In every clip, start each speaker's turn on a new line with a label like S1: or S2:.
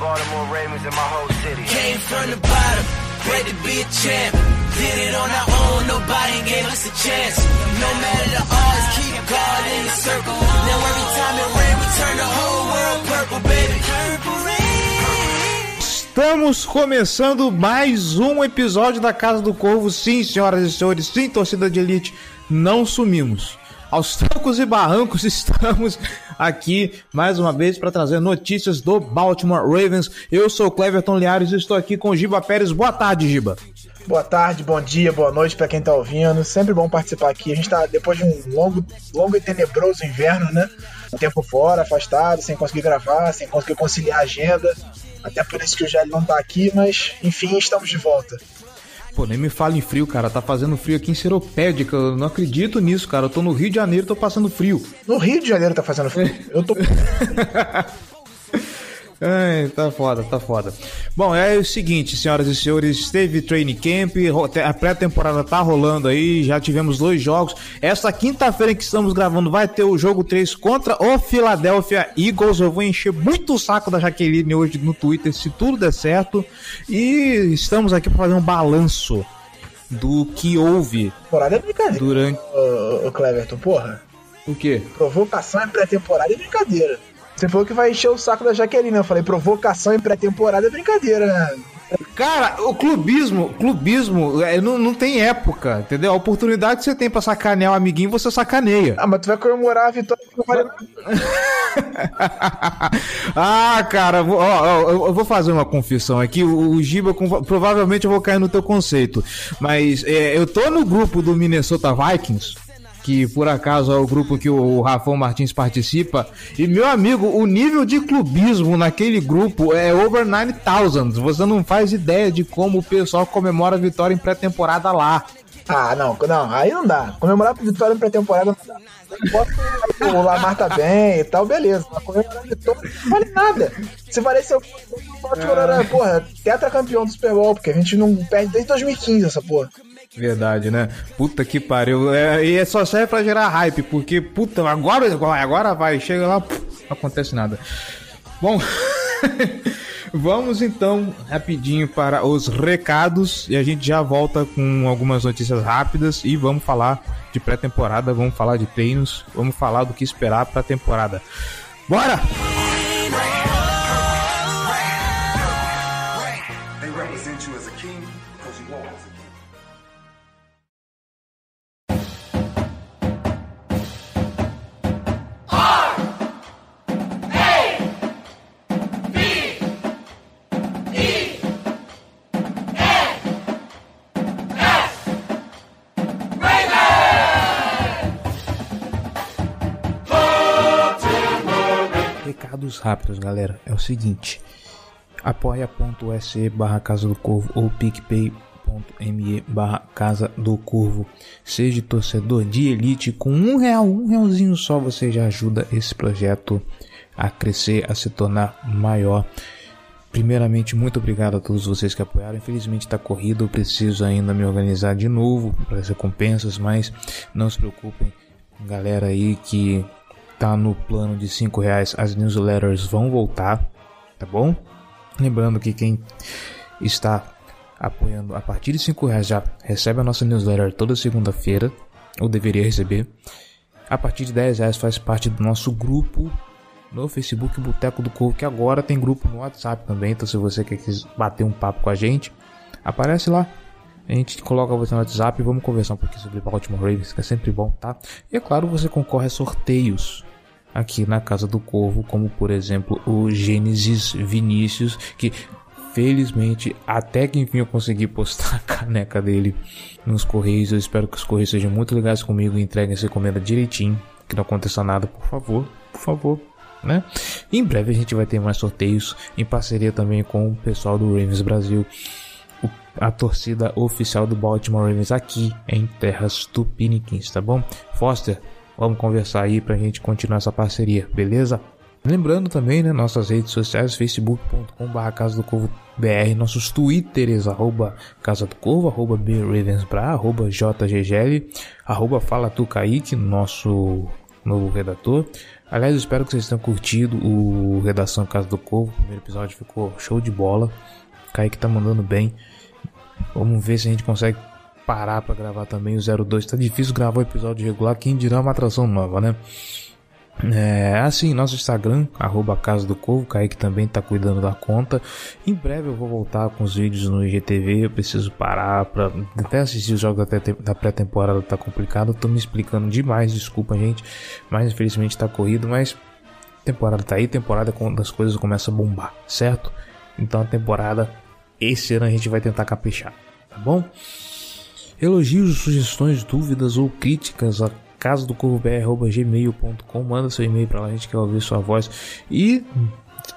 S1: Baltimore Ravens and my whole city.
S2: Came from the bottom, bred to be a champ. Did it on our own, nobody gave us a chance. No matter the odds, keep God in the circle. Now every time it rain, we turn the whole world purple, baby. Purple rain.
S3: Estamos começando mais um episódio da Casa do Corvo. Sim, senhoras e senhores, sim, torcida de elite, não sumimos. Aos trancos e barrancos estamos aqui mais uma vez para trazer notícias do Baltimore Ravens. Eu sou o Cleverton Liares e estou aqui com o Giba Pérez. Boa tarde, Giba.
S4: Boa tarde, bom dia, boa noite para quem tá ouvindo. Sempre bom participar aqui. A gente tá depois de um longo, longo e tenebroso inverno, né? Um tempo fora, afastado, sem conseguir gravar, sem conseguir conciliar a agenda. Até por isso que o Gelli não tá aqui, mas enfim, estamos de volta.
S3: Pô, nem me fala em frio, cara. Tá fazendo frio aqui em Seropédica. Eu não acredito nisso, cara. Eu tô no Rio de Janeiro, tô passando frio.
S4: No Rio de Janeiro tá fazendo frio. Eu tô.
S3: Ai, tá foda, tá foda. Bom, é o seguinte, senhoras e senhores, teve training camp, a pré-temporada tá rolando aí, já tivemos dois jogos. Esta quinta-feira que estamos gravando vai ter o jogo 3 contra o Philadelphia Eagles. Eu vou encher muito o saco da Jaqueline hoje no Twitter, se tudo der certo. E estamos aqui para fazer um balanço do que houve
S4: Temporada é brincadeira.
S3: durante.
S4: Ô, ô, Cleverton, porra.
S3: O quê?
S4: Provocação em pré-temporada é brincadeira. Você falou que vai encher o saco da Jaqueline. Eu falei, provocação em pré-temporada é brincadeira, né?
S3: Cara, o clubismo, clubismo é, não, não tem época, entendeu? A oportunidade que você tem pra sacanear o amiguinho, você sacaneia.
S4: Ah, mas tu vai comemorar a vitória que não vale nada.
S3: ah, cara, vou- ó, ó, eu vou fazer uma confissão aqui. O, o Giba, provavelmente eu vou cair no teu conceito. Mas é, eu tô no grupo do Minnesota Vikings. Que por acaso é o grupo que o Rafão Martins participa. E meu amigo, o nível de clubismo naquele grupo é over 9000. Você não faz ideia de como o pessoal comemora a vitória em pré-temporada lá.
S4: Ah, não, não, aí não dá. Comemorar a vitória em pré-temporada não dá. Bota o Lamar tá bem e tal, beleza. Mas comemorar vitória não vale nada. Se parecer o Baltimore era, porra, tetracampeão do Super Bowl, porque a gente não perde desde 2015 essa porra.
S3: Verdade, né? Puta que pariu. É, e é só serve pra gerar hype, porque, puta, agora, agora vai, chega lá, pff, não acontece nada. Bom, vamos então rapidinho para os recados e a gente já volta com algumas notícias rápidas e vamos falar de pré-temporada, vamos falar de treinos, vamos falar do que esperar pra temporada. Bora!
S5: They
S3: rápidos, galera. É o seguinte: apoia.se barra Casa do Corvo ou picpay.me barra Casa do Corvo. Seja torcedor de elite com um real, um realzinho só, você já ajuda esse projeto a crescer, a se tornar maior. Primeiramente, muito obrigado a todos vocês que apoiaram. Infelizmente está corrido, eu preciso ainda me organizar de novo para as recompensas, mas não se preocupem, galera aí que tá no plano de 5 reais, as newsletters vão voltar, tá bom? Lembrando que quem está apoiando a partir de 5 reais já recebe a nossa newsletter toda segunda-feira, ou deveria receber. A partir de 10 reais faz parte do nosso grupo no Facebook Boteco do Corvo, que agora tem grupo no WhatsApp também. Então, se você quer bater um papo com a gente, aparece lá. A gente coloca você no WhatsApp e vamos conversar um pouquinho sobre Baltimore Ravens, que é sempre bom, tá? E é claro, você concorre a sorteios aqui na Casa do Corvo, como por exemplo o Gênesis Vinícius, que felizmente até que enfim eu consegui postar a caneca dele nos Correios. Eu espero que os Correios sejam muito legais comigo e entreguem essa encomenda direitinho, que não aconteça nada, por favor, por favor. né? Em breve a gente vai ter mais sorteios em parceria também com o pessoal do Ravens Brasil, a torcida oficial do Baltimore Ravens aqui em terras tupiniquins, tá bom? Foster, vamos conversar aí pra gente continuar essa parceria, beleza? Lembrando também, né, nossas redes sociais, facebook.com.br Casa do Corvo BR, nossos twitters, arroba Casa do Corvo, arroba BRavensBra, arroba JGGL, arroba Fala Tu Kaique, nosso novo redator. Aliás, espero que vocês tenham curtido o Redação Casa do Corvo, o primeiro episódio ficou show de bola, Kaique tá mandando bem. Vamos ver se a gente consegue parar pra gravar também o 02. Tá difícil gravar o episódio regular, quem dirá uma atração nova, né? É, assim, nosso Instagram, arroba Casa do Corvo, Kaique também tá cuidando da conta. Em breve eu vou voltar com os vídeos no IGTV, eu preciso parar pra até assistir os jogos da te- da pré-temporada, tá complicado. Tô me explicando demais, desculpa gente, mas infelizmente tá corrido, mas temporada tá aí, temporada é quando as coisas começam a bombar, certo? Então a temporada, esse ano a gente vai tentar caprichar, tá bom? Elogios, sugestões, dúvidas ou críticas a casa do gmail.com manda seu e-mail para lá, a gente quer ouvir sua voz. E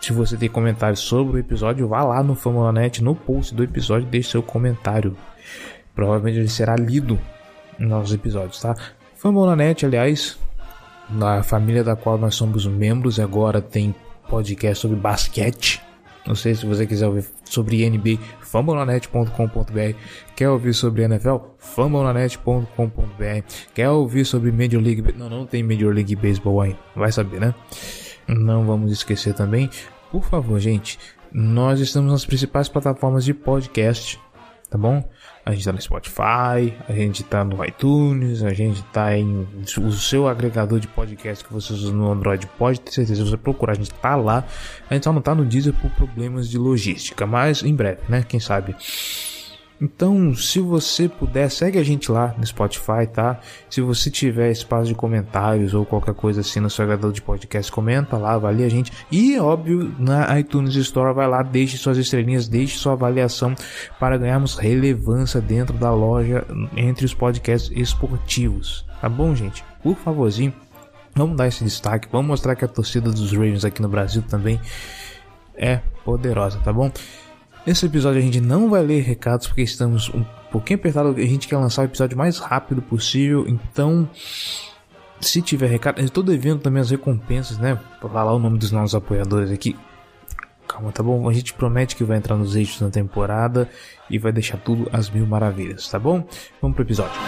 S3: se você tem comentários sobre o episódio, vá lá no Famulanet, no post do episódio, deixe seu comentário. Provavelmente ele será lido nos episódios, tá? Famulanet, aliás, na família da qual nós somos membros, agora tem podcast sobre basquete. Não sei se você quiser ouvir sobre NBA, fambonanet.com.br. Quer ouvir sobre NFL? fambonanet.com.br. Quer ouvir sobre Major League Não, não tem Major League Baseball ainda. Vai saber, né? Não vamos esquecer também. Por favor, gente, nós estamos nas principais plataformas de podcast, tá bom? A gente tá no Spotify, a gente tá no iTunes, a gente tá em o seu agregador de podcast que você usa no Android, pode ter certeza, se você procurar, a gente tá lá. A gente só não tá no Deezer por problemas de logística, mas em breve, né? Quem sabe? Então, se você puder, segue a gente lá no Spotify, tá? Se você tiver espaço de comentários ou qualquer coisa assim no seu agregador de podcast, comenta lá, avalia a gente. E, óbvio, na iTunes Store, vai lá, deixe suas estrelinhas, deixe sua avaliação para ganharmos relevância dentro da loja entre os podcasts esportivos. Tá bom, gente? Por favorzinho, vamos dar esse destaque, vamos mostrar que a torcida dos Ravens aqui no Brasil também é poderosa, tá bom? Nesse episódio a gente não vai ler recados porque estamos um pouquinho apertado. A gente quer lançar o episódio mais rápido possível. Então, se tiver recado, eu estou devendo também as recompensas, né? Pra falar o nome dos nossos apoiadores aqui. Calma, tá bom? A gente promete que vai entrar nos eixos da temporada e vai deixar tudo às mil maravilhas, tá bom? Vamos pro episódio.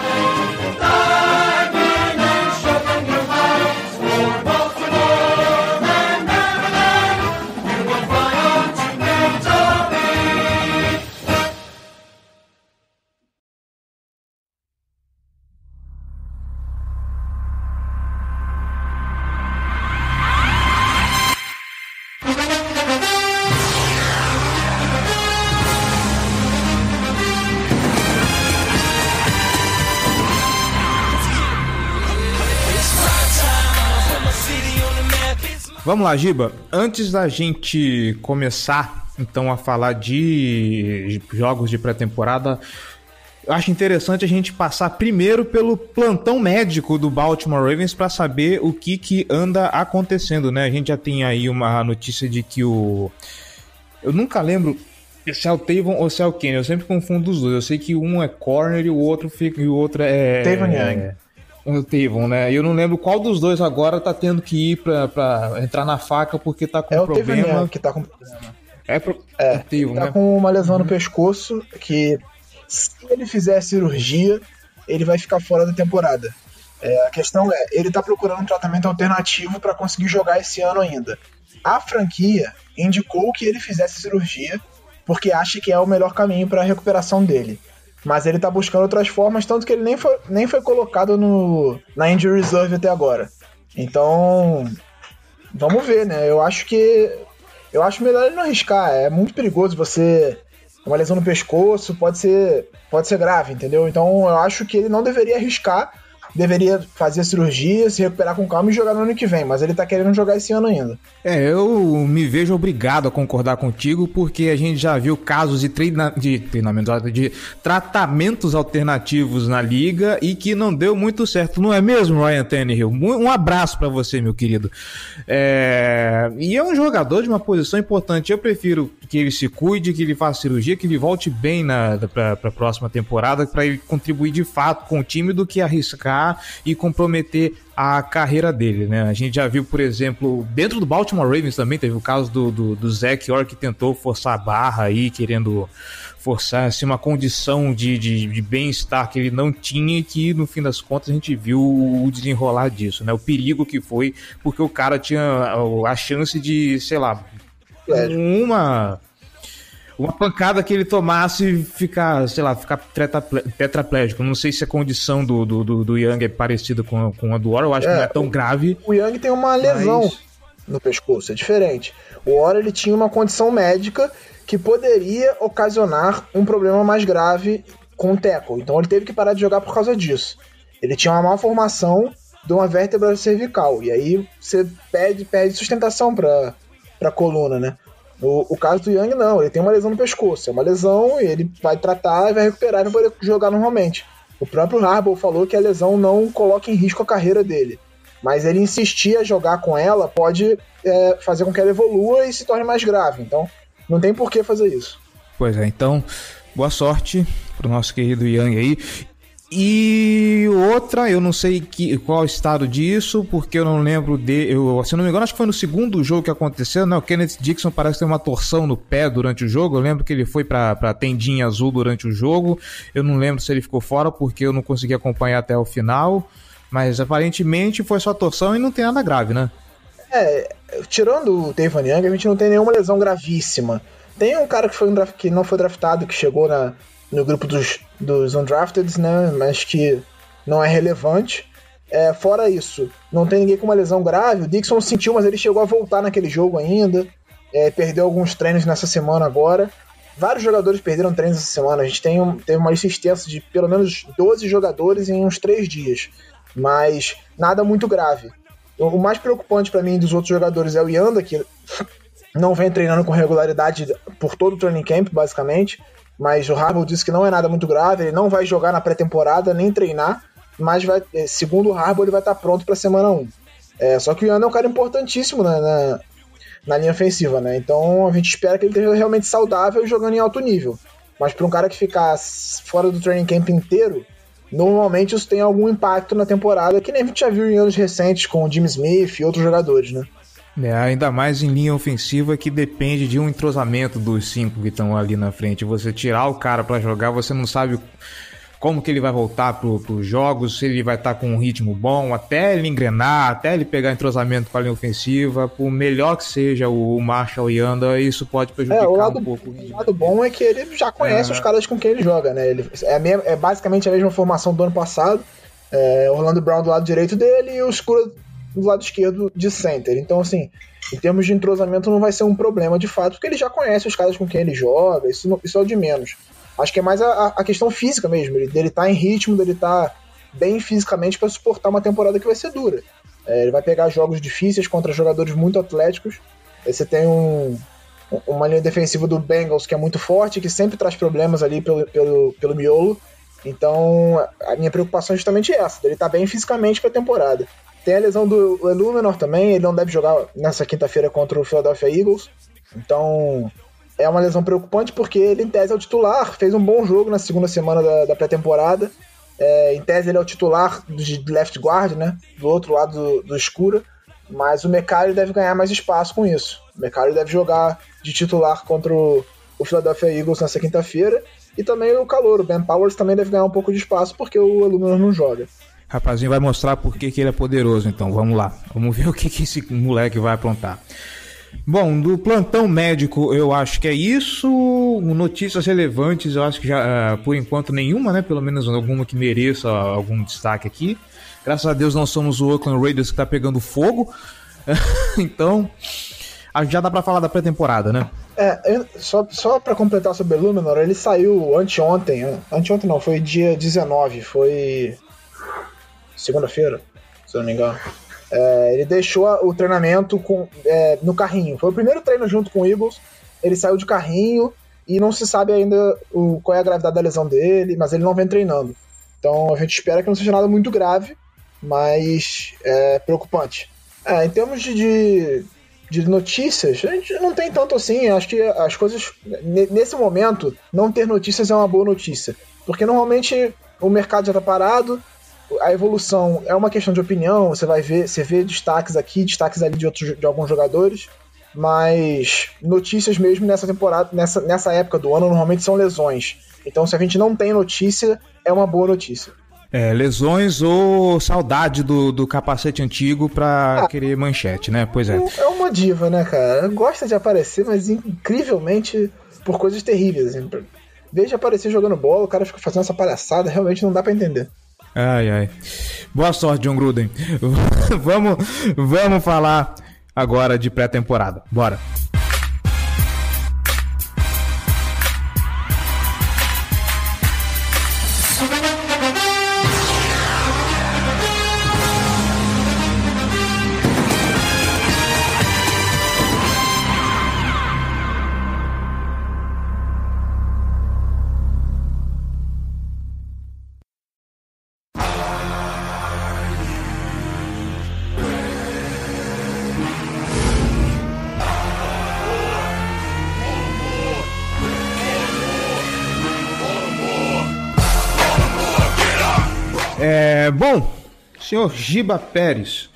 S3: Vamos lá, Giba. Antes da gente começar, então, a falar de jogos de pré-temporada, eu acho interessante a gente passar primeiro pelo plantão médico do Baltimore Ravens para saber o que, que anda acontecendo, né? A gente já tem aí uma notícia de que o. Eu nunca lembro se é o Tavon ou se é o Kenny, eu sempre confundo os dois. Eu sei que um é corner e o outro, fica, e o outro é.
S4: Tavon Young.
S3: O Tavon, né? Eu não lembro qual dos dois agora tá tendo que ir pra, pra entrar na faca porque tá com
S4: É o Tevin
S3: problema.
S4: Young que tá com problema.
S3: É, pro...
S4: É,
S3: o Tavon,
S4: tá
S3: né?
S4: com uma lesão no pescoço que se ele fizer a cirurgia, ele vai ficar fora da temporada. É, a questão é, ele tá procurando um tratamento alternativo para conseguir jogar esse ano ainda. A franquia indicou que ele fizesse cirurgia porque acha que é o melhor caminho para a recuperação dele. Mas ele tá buscando outras formas, tanto que ele nem foi, nem foi colocado no, na injury reserve até agora. Então, vamos ver, né? Eu acho que eu acho melhor ele não arriscar. É muito perigoso você. Uma lesão no pescoço pode ser, pode ser grave, entendeu? Então eu acho que ele não deveria arriscar deveria fazer a cirurgia, se recuperar com calma e jogar no ano que vem, mas ele tá querendo jogar esse ano ainda.
S3: É, eu me vejo obrigado a concordar contigo, porque a gente já viu casos de, treina de treinamento, de tratamentos alternativos na liga e que não deu muito certo, não é mesmo, Ryan Tannehill? Um abraço para você, meu querido. É... E é um jogador de uma posição importante. Eu prefiro que ele se cuide, que ele faça cirurgia, que ele volte bem para a próxima temporada, para ele contribuir de fato com o time, do que arriscar e comprometer a carreira dele, né? A gente já viu, por exemplo, dentro do Baltimore Ravens também teve o caso do, do, do Zach Orr que tentou forçar a barra aí, querendo forçar assim, uma condição de, de, de bem-estar que ele não tinha e que no fim das contas a gente viu o desenrolar disso, né? O perigo que foi, porque o cara tinha a chance de, sei lá, uma uma pancada que ele tomasse e ficar, sei lá, ficar tetraplégico. Não sei se a condição do, do, do, Young é parecida com, com a do War, eu acho é, que não é tão grave.
S4: O Young tem uma lesão mas... no pescoço, é diferente. O War ele tinha uma condição médica que poderia ocasionar um problema mais grave com o tackle. Então ele teve que parar de jogar por causa disso. Ele tinha uma malformação de uma vértebra cervical. E aí você pede, pede sustentação para a coluna, né? O, o caso do Young, não, ele tem uma lesão no pescoço. É uma lesão, ele vai tratar vai recuperar e vai poder jogar normalmente. O próprio Harbaugh falou que a lesão não coloca em risco a carreira dele. Mas ele insistir a jogar com ela pode é, fazer com que ela evolua e se torne mais grave. Então, não tem por que fazer isso.
S3: Pois é, então, boa sorte pro nosso querido Young aí. E outra, eu não sei que, qual estado disso, porque eu não lembro de. Eu, se não me engano, acho que foi no segundo jogo que aconteceu, né? O Kenneth Dixon parece ter uma torção no pé durante o jogo. Eu lembro que ele foi pra, pra tendinha azul durante o jogo. Eu não lembro se ele ficou fora, porque eu não consegui acompanhar até o final. Mas aparentemente foi só torção e não tem nada grave, né?
S4: É, tirando o Tevan Young, a gente não tem nenhuma lesão gravíssima. Tem um cara que, foi que não foi draftado, que chegou na, no grupo dos, dos né? Mas que não é relevante. É, fora isso, não tem ninguém com uma lesão grave. O Dixon sentiu, mas ele chegou a voltar naquele jogo ainda. É, perdeu alguns treinos nessa semana agora. Vários jogadores perderam treinos essa semana. A gente tem um, teve uma lista extensa de pelo menos 12 jogadores em uns 3 dias. Mas nada muito grave. O mais preocupante para mim dos outros jogadores é o Yanda, que não vem treinando com regularidade por todo o training camp, basicamente mas o Harbaugh disse que não é nada muito grave, ele não vai jogar na pré-temporada nem treinar, mas vai, eh, segundo o Harbaugh ele vai estar pronto para semana 1. É, só que o Ian é um cara importantíssimo na, na, na, linha ofensiva, né? Então a gente espera que ele esteja realmente saudável e jogando em alto nível. Mas para um cara que ficar fora do training camp inteiro, normalmente isso tem algum impacto na temporada, que nem a gente já viu em anos recentes com o Jimmy Smith e outros jogadores, né?
S3: É, ainda mais em linha ofensiva que depende de um entrosamento dos cinco que estão ali na frente. Você tirar o cara para jogar, você não sabe como que ele vai voltar para os jogos, se ele vai estar tá com um ritmo bom, até ele engrenar, até ele pegar entrosamento com a linha ofensiva, por melhor que seja o Marshall e Anda, isso pode prejudicar é,
S4: o lado,
S3: um pouco.
S4: O lado bom é que ele já conhece é. os caras com quem ele joga, né? Ele, é, mesmo, é basicamente a mesma formação do ano passado. É, Orlando Brown do lado direito dele e o Escura do lado esquerdo de center. Então, assim, em termos de entrosamento não vai ser um problema de fato, porque ele já conhece os caras com quem ele joga, isso, não, isso é o de menos. Acho que é mais a, a questão física mesmo, ele, dele tá em ritmo, dele tá bem fisicamente para suportar uma temporada que vai ser dura. É, ele vai pegar jogos difíceis contra jogadores muito atléticos. Aí você tem um, uma linha defensiva do Bengals que é muito forte, que sempre traz problemas ali pelo, pelo, pelo miolo. Então, a minha preocupação é justamente essa, ele tá bem fisicamente para a temporada. Tem a lesão do Illuminor também, ele não deve jogar nessa quinta-feira contra o Philadelphia Eagles. Então, é uma lesão preocupante porque ele, em tese, é o titular, fez um bom jogo na segunda semana da, da pré-temporada. É, em tese, ele é o titular de left guard, né? Do outro lado do, do escuro. Mas o Mecari deve ganhar mais espaço com isso. O Mecari deve jogar de titular contra o, o Philadelphia Eagles nessa quinta-feira. E também o calor, o Ben Powers também deve ganhar um pouco de espaço porque o Illuminor não joga.
S3: Rapazinho vai mostrar por que, ele é poderoso, então vamos lá. Vamos ver o que, que esse moleque vai aprontar. Bom, do plantão médico eu acho que é isso. Notícias relevantes, eu acho que já, uh, por enquanto, nenhuma, né? Pelo menos alguma que mereça algum destaque aqui. Graças a Deus não somos o Oakland Raiders que tá pegando fogo. então, já dá pra falar da pré-temporada, né?
S4: É, só, só pra completar sobre o Luminor, ele saiu anteontem. Anteontem não, foi dia 19. Foi segunda-feira, se eu não me engano. É, ele deixou o treinamento com, é, no carrinho. Foi o primeiro treino junto com o Eagles. Ele saiu de carrinho e não se sabe ainda o, qual é a gravidade da lesão dele, mas ele não vem treinando. Então a gente espera que não seja nada muito grave, mas é preocupante. É, em termos de, de, de notícias, a gente não tem tanto assim. Acho que as coisas, ne- nesse momento, não ter notícias é uma boa notícia. Porque normalmente o mercado já está parado, a evolução é uma questão de opinião, você vai ver, você vê destaques aqui, destaques ali de, outros, de alguns jogadores, mas notícias mesmo nessa temporada, nessa, nessa época do ano, normalmente são lesões. Então, se a gente não tem notícia, é uma boa notícia.
S3: É, lesões ou saudade do, do capacete antigo pra querer manchete, né? Pois é.
S4: É uma diva, né, cara? Gosta de aparecer, mas incrivelmente por coisas terríveis. Assim. Veja aparecer jogando bola, o cara fica fazendo essa palhaçada, realmente não dá pra entender.
S3: Ai, ai. Boa sorte, John Gruden. vamos, vamos falar agora de pré-temporada. Bora. Senhor Giba Pérez.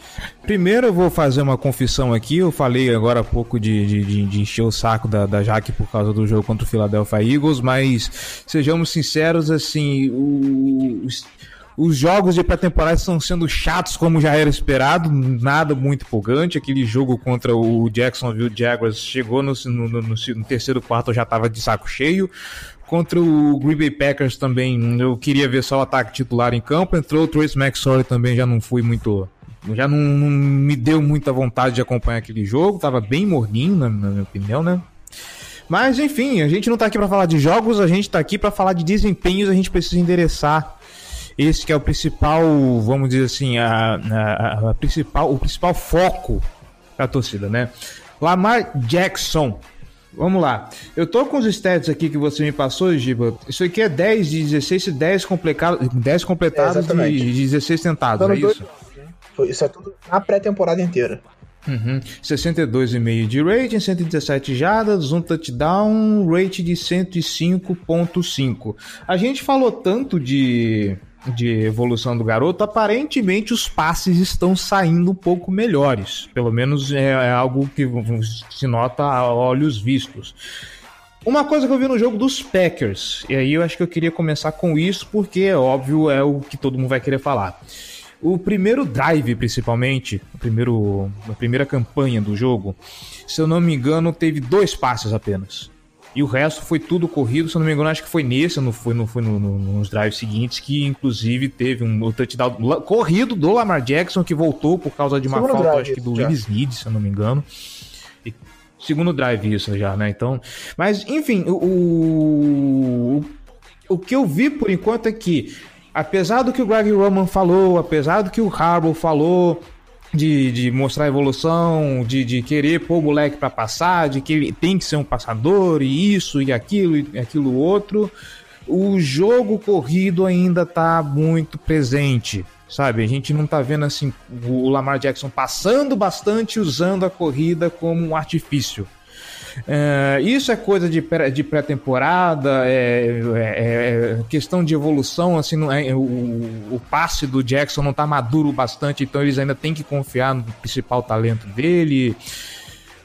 S3: Primeiro eu vou fazer uma confissão aqui. Eu falei agora há pouco de, de, de- encher o saco da, da Jaque por causa do jogo contra o Philadelphia Eagles, mas sejamos sinceros, assim, os, os jogos de pré-temporada estão sendo chatos como já era esperado, nada muito empolgante. Aquele jogo contra o Jacksonville Jaguars chegou no, no, no- no terceiro quarto, eu já tava de saco cheio. Contra o Green Bay Packers também, eu queria ver só o ataque titular em campo. Entrou o Trace McSorley também, já não fui muito. Já não, não me deu muita vontade de acompanhar aquele jogo. Tava bem morninho, na, na minha opinião, né? Mas enfim, a gente não tá aqui pra falar de jogos, a gente tá aqui pra falar de desempenhos, a gente precisa endereçar esse que é o principal, vamos dizer assim, a, a- a principal, o principal foco da torcida, né? Lamar Jackson. Vamos lá. Eu tô com os stats aqui que você me passou, Giba. Isso aqui é 10 de 16 e 10, complicado, 10 completados
S4: É,
S3: de, de 16 tentados, é
S4: dois-
S3: isso?
S4: Foi- Isso é tudo na pré-temporada inteira.
S3: Uhum. 62,5 de rating, 117 jardas, um touchdown, rate de 105.5. A gente falou tanto de, de evolução do garoto, aparentemente os passes estão saindo um pouco melhores. Pelo menos é, é algo que se nota a olhos vistos. Uma coisa que eu vi no jogo dos Packers, e aí eu acho que eu queria começar com isso, porque é óbvio, é o que todo mundo vai querer falar. O primeiro drive, principalmente, o primeiro, a primeira campanha do jogo, se eu não me engano, teve dois passes apenas. E o resto foi tudo corrido, se eu não me engano, acho que foi nesse, não foi, não foi no- no- nos drives seguintes, que inclusive teve um touchdown corrido do Lamar Jackson, que voltou por causa de uma
S4: Segundo
S3: falta,
S4: drive,
S3: acho que do. Willis Snead, se eu não me engano. E- segundo drive isso já, né? Então, mas enfim, o, o, o que eu vi por enquanto é que, apesar do que o Greg Roman falou, apesar do que o Harbaugh falou, de, de mostrar evolução, de, de querer pôr o moleque pra passar, de que ele tem que ser um passador, e isso, e aquilo, e aquilo outro, o jogo corrido ainda tá muito presente. Sabe, a gente não tá vendo assim o Lamar Jackson passando bastante usando a corrida como um artifício. É, isso é coisa de, pré- de pré-temporada, é, é- é questão de evolução, assim, não é- o, o passe do Jackson não tá maduro bastante, então eles ainda têm que confiar no principal talento dele.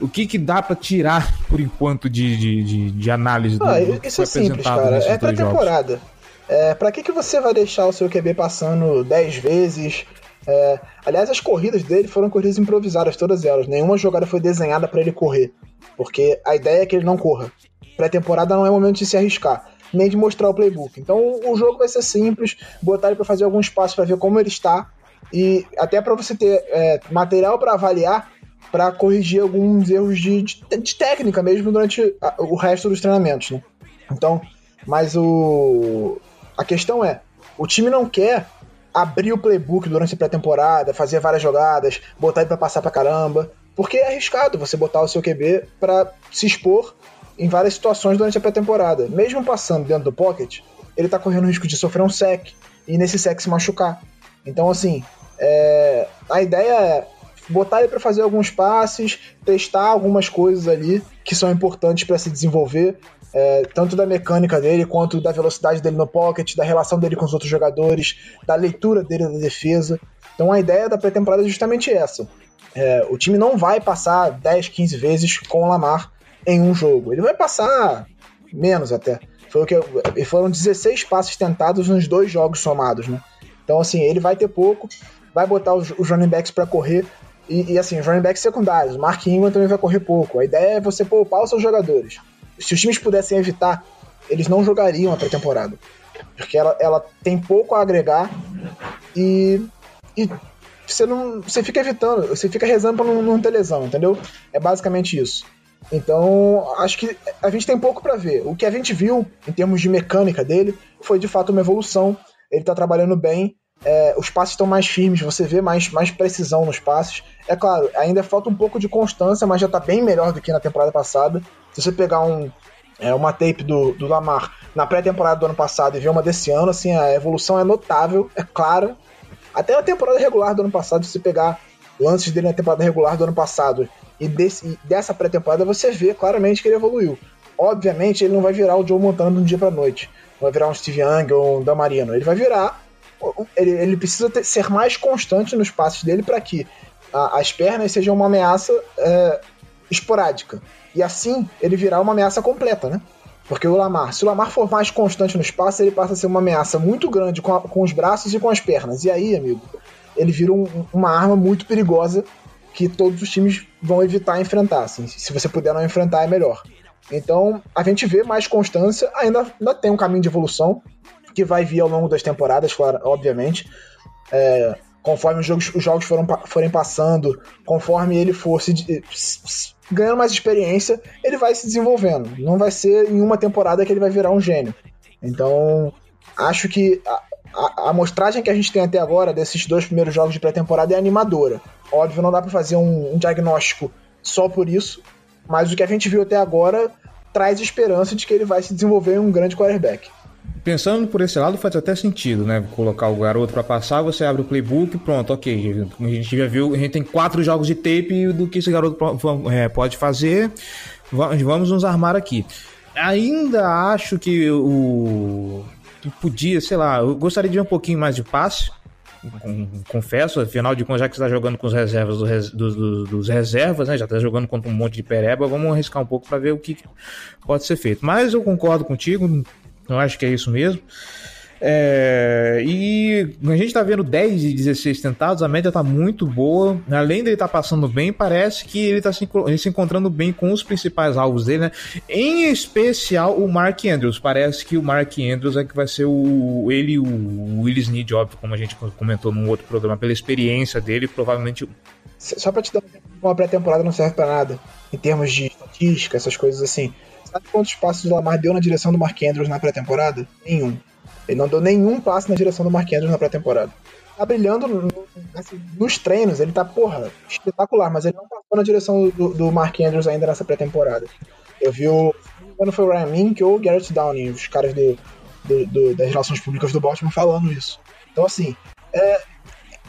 S3: O que que dá pra tirar, por enquanto, de, de, de, de análise do,
S4: Ah,
S3: do que foi
S4: é simples,
S3: apresentado
S4: cara. É pré-temporada. É, pra que, que você vai deixar o seu QB passando 10 vezes? É, aliás, as corridas dele foram corridas improvisadas, todas elas. Nenhuma jogada foi desenhada pra ele correr. Porque a ideia é que ele não corra. Pré-temporada não é momento de se arriscar, nem de mostrar o playbook. Então o, jogo vai ser simples, botar ele pra fazer alguns passos pra ver como ele está. E até pra você ter é, material pra avaliar, pra corrigir alguns erros de, de- de técnica mesmo durante a- o resto dos treinamentos. Né? Então, mas o. A questão é, o time não quer abrir o playbook durante a pré-temporada, fazer várias jogadas, botar ele pra passar pra caramba. Porque é arriscado você botar o seu QB pra se expor em várias situações durante a pré-temporada. Mesmo passando dentro do pocket, ele tá correndo o risco de sofrer um sec e nesse sec se machucar. Então, assim, é, a ideia é botar ele para fazer alguns passes, testar algumas coisas ali que são importantes para se desenvolver, é, tanto da mecânica dele quanto da velocidade dele no pocket, da relação dele com os outros jogadores, da leitura dele da defesa. Então a ideia da pré-temporada é justamente essa. É, o time não vai passar 10, 15 vezes com o Lamar em um jogo. Ele vai passar menos até. Foi o que foram 16 passes tentados nos dois jogos somados, né? Então assim, ele vai ter pouco, vai botar os, os running backs para correr e, e, assim, os running backs secundários, o Mark Ingram também vai correr pouco. A ideia é você poupar os seus jogadores. Se os times pudessem evitar, eles não jogariam a pré-temporada. Porque ela, ela tem pouco a agregar e, e você não você fica evitando, você fica rezando pra não, não ter lesão, entendeu? É basicamente isso. Então, acho que a gente tem pouco para ver. O que a gente viu em termos de mecânica dele foi de fato uma evolução. Ele tá trabalhando bem, é, os passes estão mais firmes, você vê mais, mais precisão nos passes. É claro, ainda falta um pouco de constância, mas já está bem melhor do que na temporada passada. Se você pegar um, é, uma tape do, do Lamar na pré-temporada do ano passado e ver uma desse ano, assim, a evolução é notável, é clara. Até na temporada regular do ano passado, se você pegar lances dele na temporada regular do ano passado e, desse, e dessa pré-temporada, você vê claramente que ele evoluiu. Obviamente, ele não vai virar o Joe Montana de um dia para noite. Não vai virar um Steve Young ou um Damarino. Ele vai virar ele, ele precisa ter, ser mais constante nos passes dele para que a, as pernas sejam uma ameaça é, esporádica. E assim ele virar uma ameaça completa, né? Porque o Lamar, se o Lamar for mais constante nos passes, ele passa a ser uma ameaça muito grande com, a, com os braços e com as pernas. E aí, amigo, ele vira um, uma arma muito perigosa que todos os times vão evitar enfrentar. Assim. Se você puder não enfrentar, é melhor. Então, a gente vê mais constância, ainda, ainda tem um caminho de evolução, que vai vir ao longo das temporadas, claro, obviamente. É, conforme os jogos, os jogos foram, forem passando, conforme ele for se, se, ganhando mais experiência, ele vai se desenvolvendo. Não vai ser em uma temporada que ele vai virar um gênio. Então, acho que a, a, a amostragem que a gente tem até agora desses dois primeiros jogos de pré-temporada é animadora. Óbvio, não dá para fazer um, um diagnóstico só por isso, mas o que a gente viu até agora traz esperança de que ele vai se desenvolver em um grande quarterback
S3: pensando por esse lado faz até sentido, né? Colocar o garoto para passar, você abre o playbook, pronto, ok. A gente já viu, a gente tem quatro jogos de tape do que esse garoto é, pode fazer. Vamos nos armar aqui. Ainda acho que o que podia, sei lá, eu gostaria de ver um pouquinho mais de passe. Confesso, afinal de contas, já que você está jogando com os reservas do, do, dos reservas, né? Já está jogando contra um monte de pereba, vamos arriscar um pouco para ver o que pode ser feito. Mas eu concordo contigo, eu acho que é isso mesmo. É, e a gente tá vendo 10 e 16 tentados, a média tá muito boa. Além dele tá passando bem, parece que ele tá se, ele se encontrando bem com os principais alvos dele, né? Em especial o Mark Andrews. Parece que o Mark Andrews é que vai ser o ele e o Willis Need, óbvio, como a gente comentou num outro programa, pela experiência dele, provavelmente.
S4: Só pra te dar uma pré-temporada não serve para nada, em termos de estatística, essas coisas assim. Sabe quantos passos o Lamar deu na direção do Mark Andrews na pré-temporada? Nenhum. Ele não deu nenhum passo na direção do Mark Andrews na pré-temporada. Tá brilhando assim, nos treinos, ele tá, porra, espetacular, mas ele não passou na direção do, do Mark Andrews ainda nessa pré-temporada. Eu vi o. Quando foi o Ryan Mink ou o Garrett Downing, os caras do, do, do, das relações públicas do Baltimore falando isso. Então, assim, é,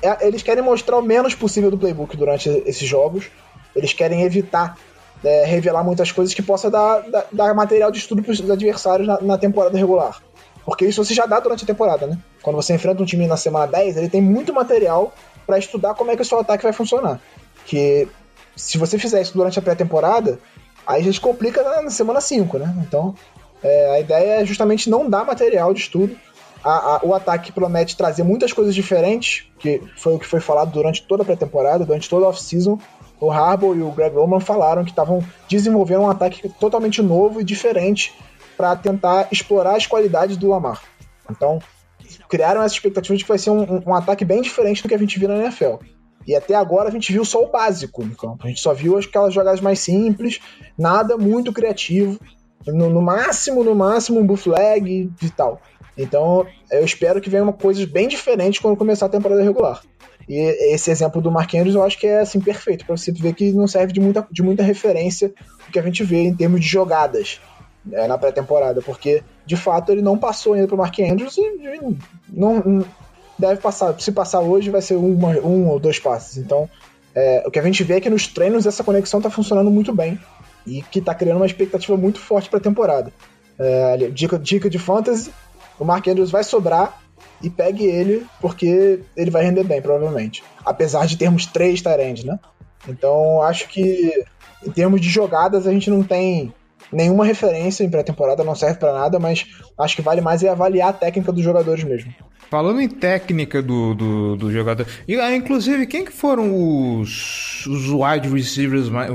S4: é, eles querem mostrar o menos possível do playbook durante esses jogos. Eles querem evitar é, revelar muitas coisas que possa dar, dar, dar material de estudo para os adversários na, na, temporada regular. Porque isso você já dá durante a temporada, né? Quando você enfrenta um time na semana 10, ele tem muito material para estudar como é que o seu ataque vai funcionar. Que se você fizer isso durante a pré-temporada, aí a gente complica na, na semana 5, né? Então, é, a ideia é justamente não dar material de estudo. A, a, o ataque promete trazer muitas coisas diferentes, que foi o que foi falado durante toda a pré-temporada, durante toda a off-season o Harbaugh e o Greg Roman falaram que estavam desenvolvendo um ataque totalmente novo e diferente para tentar explorar as qualidades do Lamar. Então, criaram essa expectativa de que vai ser um, um, ataque bem diferente do que a gente viu na NFL. E até agora a gente viu só o básico no campo. A gente só viu aquelas jogadas mais simples, nada muito criativo. No, no máximo, no máximo, um bootleg e tal. Então, eu espero que venha uma coisa bem diferente quando começar a temporada regular. E esse exemplo do Mark Andrews eu acho que é assim perfeito para você ver que não serve de muita, de muita referência o que a gente vê em termos de jogadas né, na pré-temporada, porque de fato ele não passou ainda pro Mark Andrews e, e não, não, deve passar. Se passar hoje, vai ser uma, um ou dois passes. Então, é, o que a gente vê é que nos treinos essa conexão tá funcionando muito bem e que tá criando uma expectativa muito forte para a temporada. É, dica, dica de fantasy: o Mark Andrews vai sobrar e pegue ele, porque ele vai render bem, provavelmente. Apesar de termos três Tyrande, né? Então, acho que em termos de jogadas, a gente não tem nenhuma referência em pré-temporada, não serve para nada, mas acho que vale mais é avaliar a técnica dos jogadores mesmo.
S3: Falando em técnica do, do, do jogador, e, ah, inclusive, quem que foram os, os wide receivers, mais,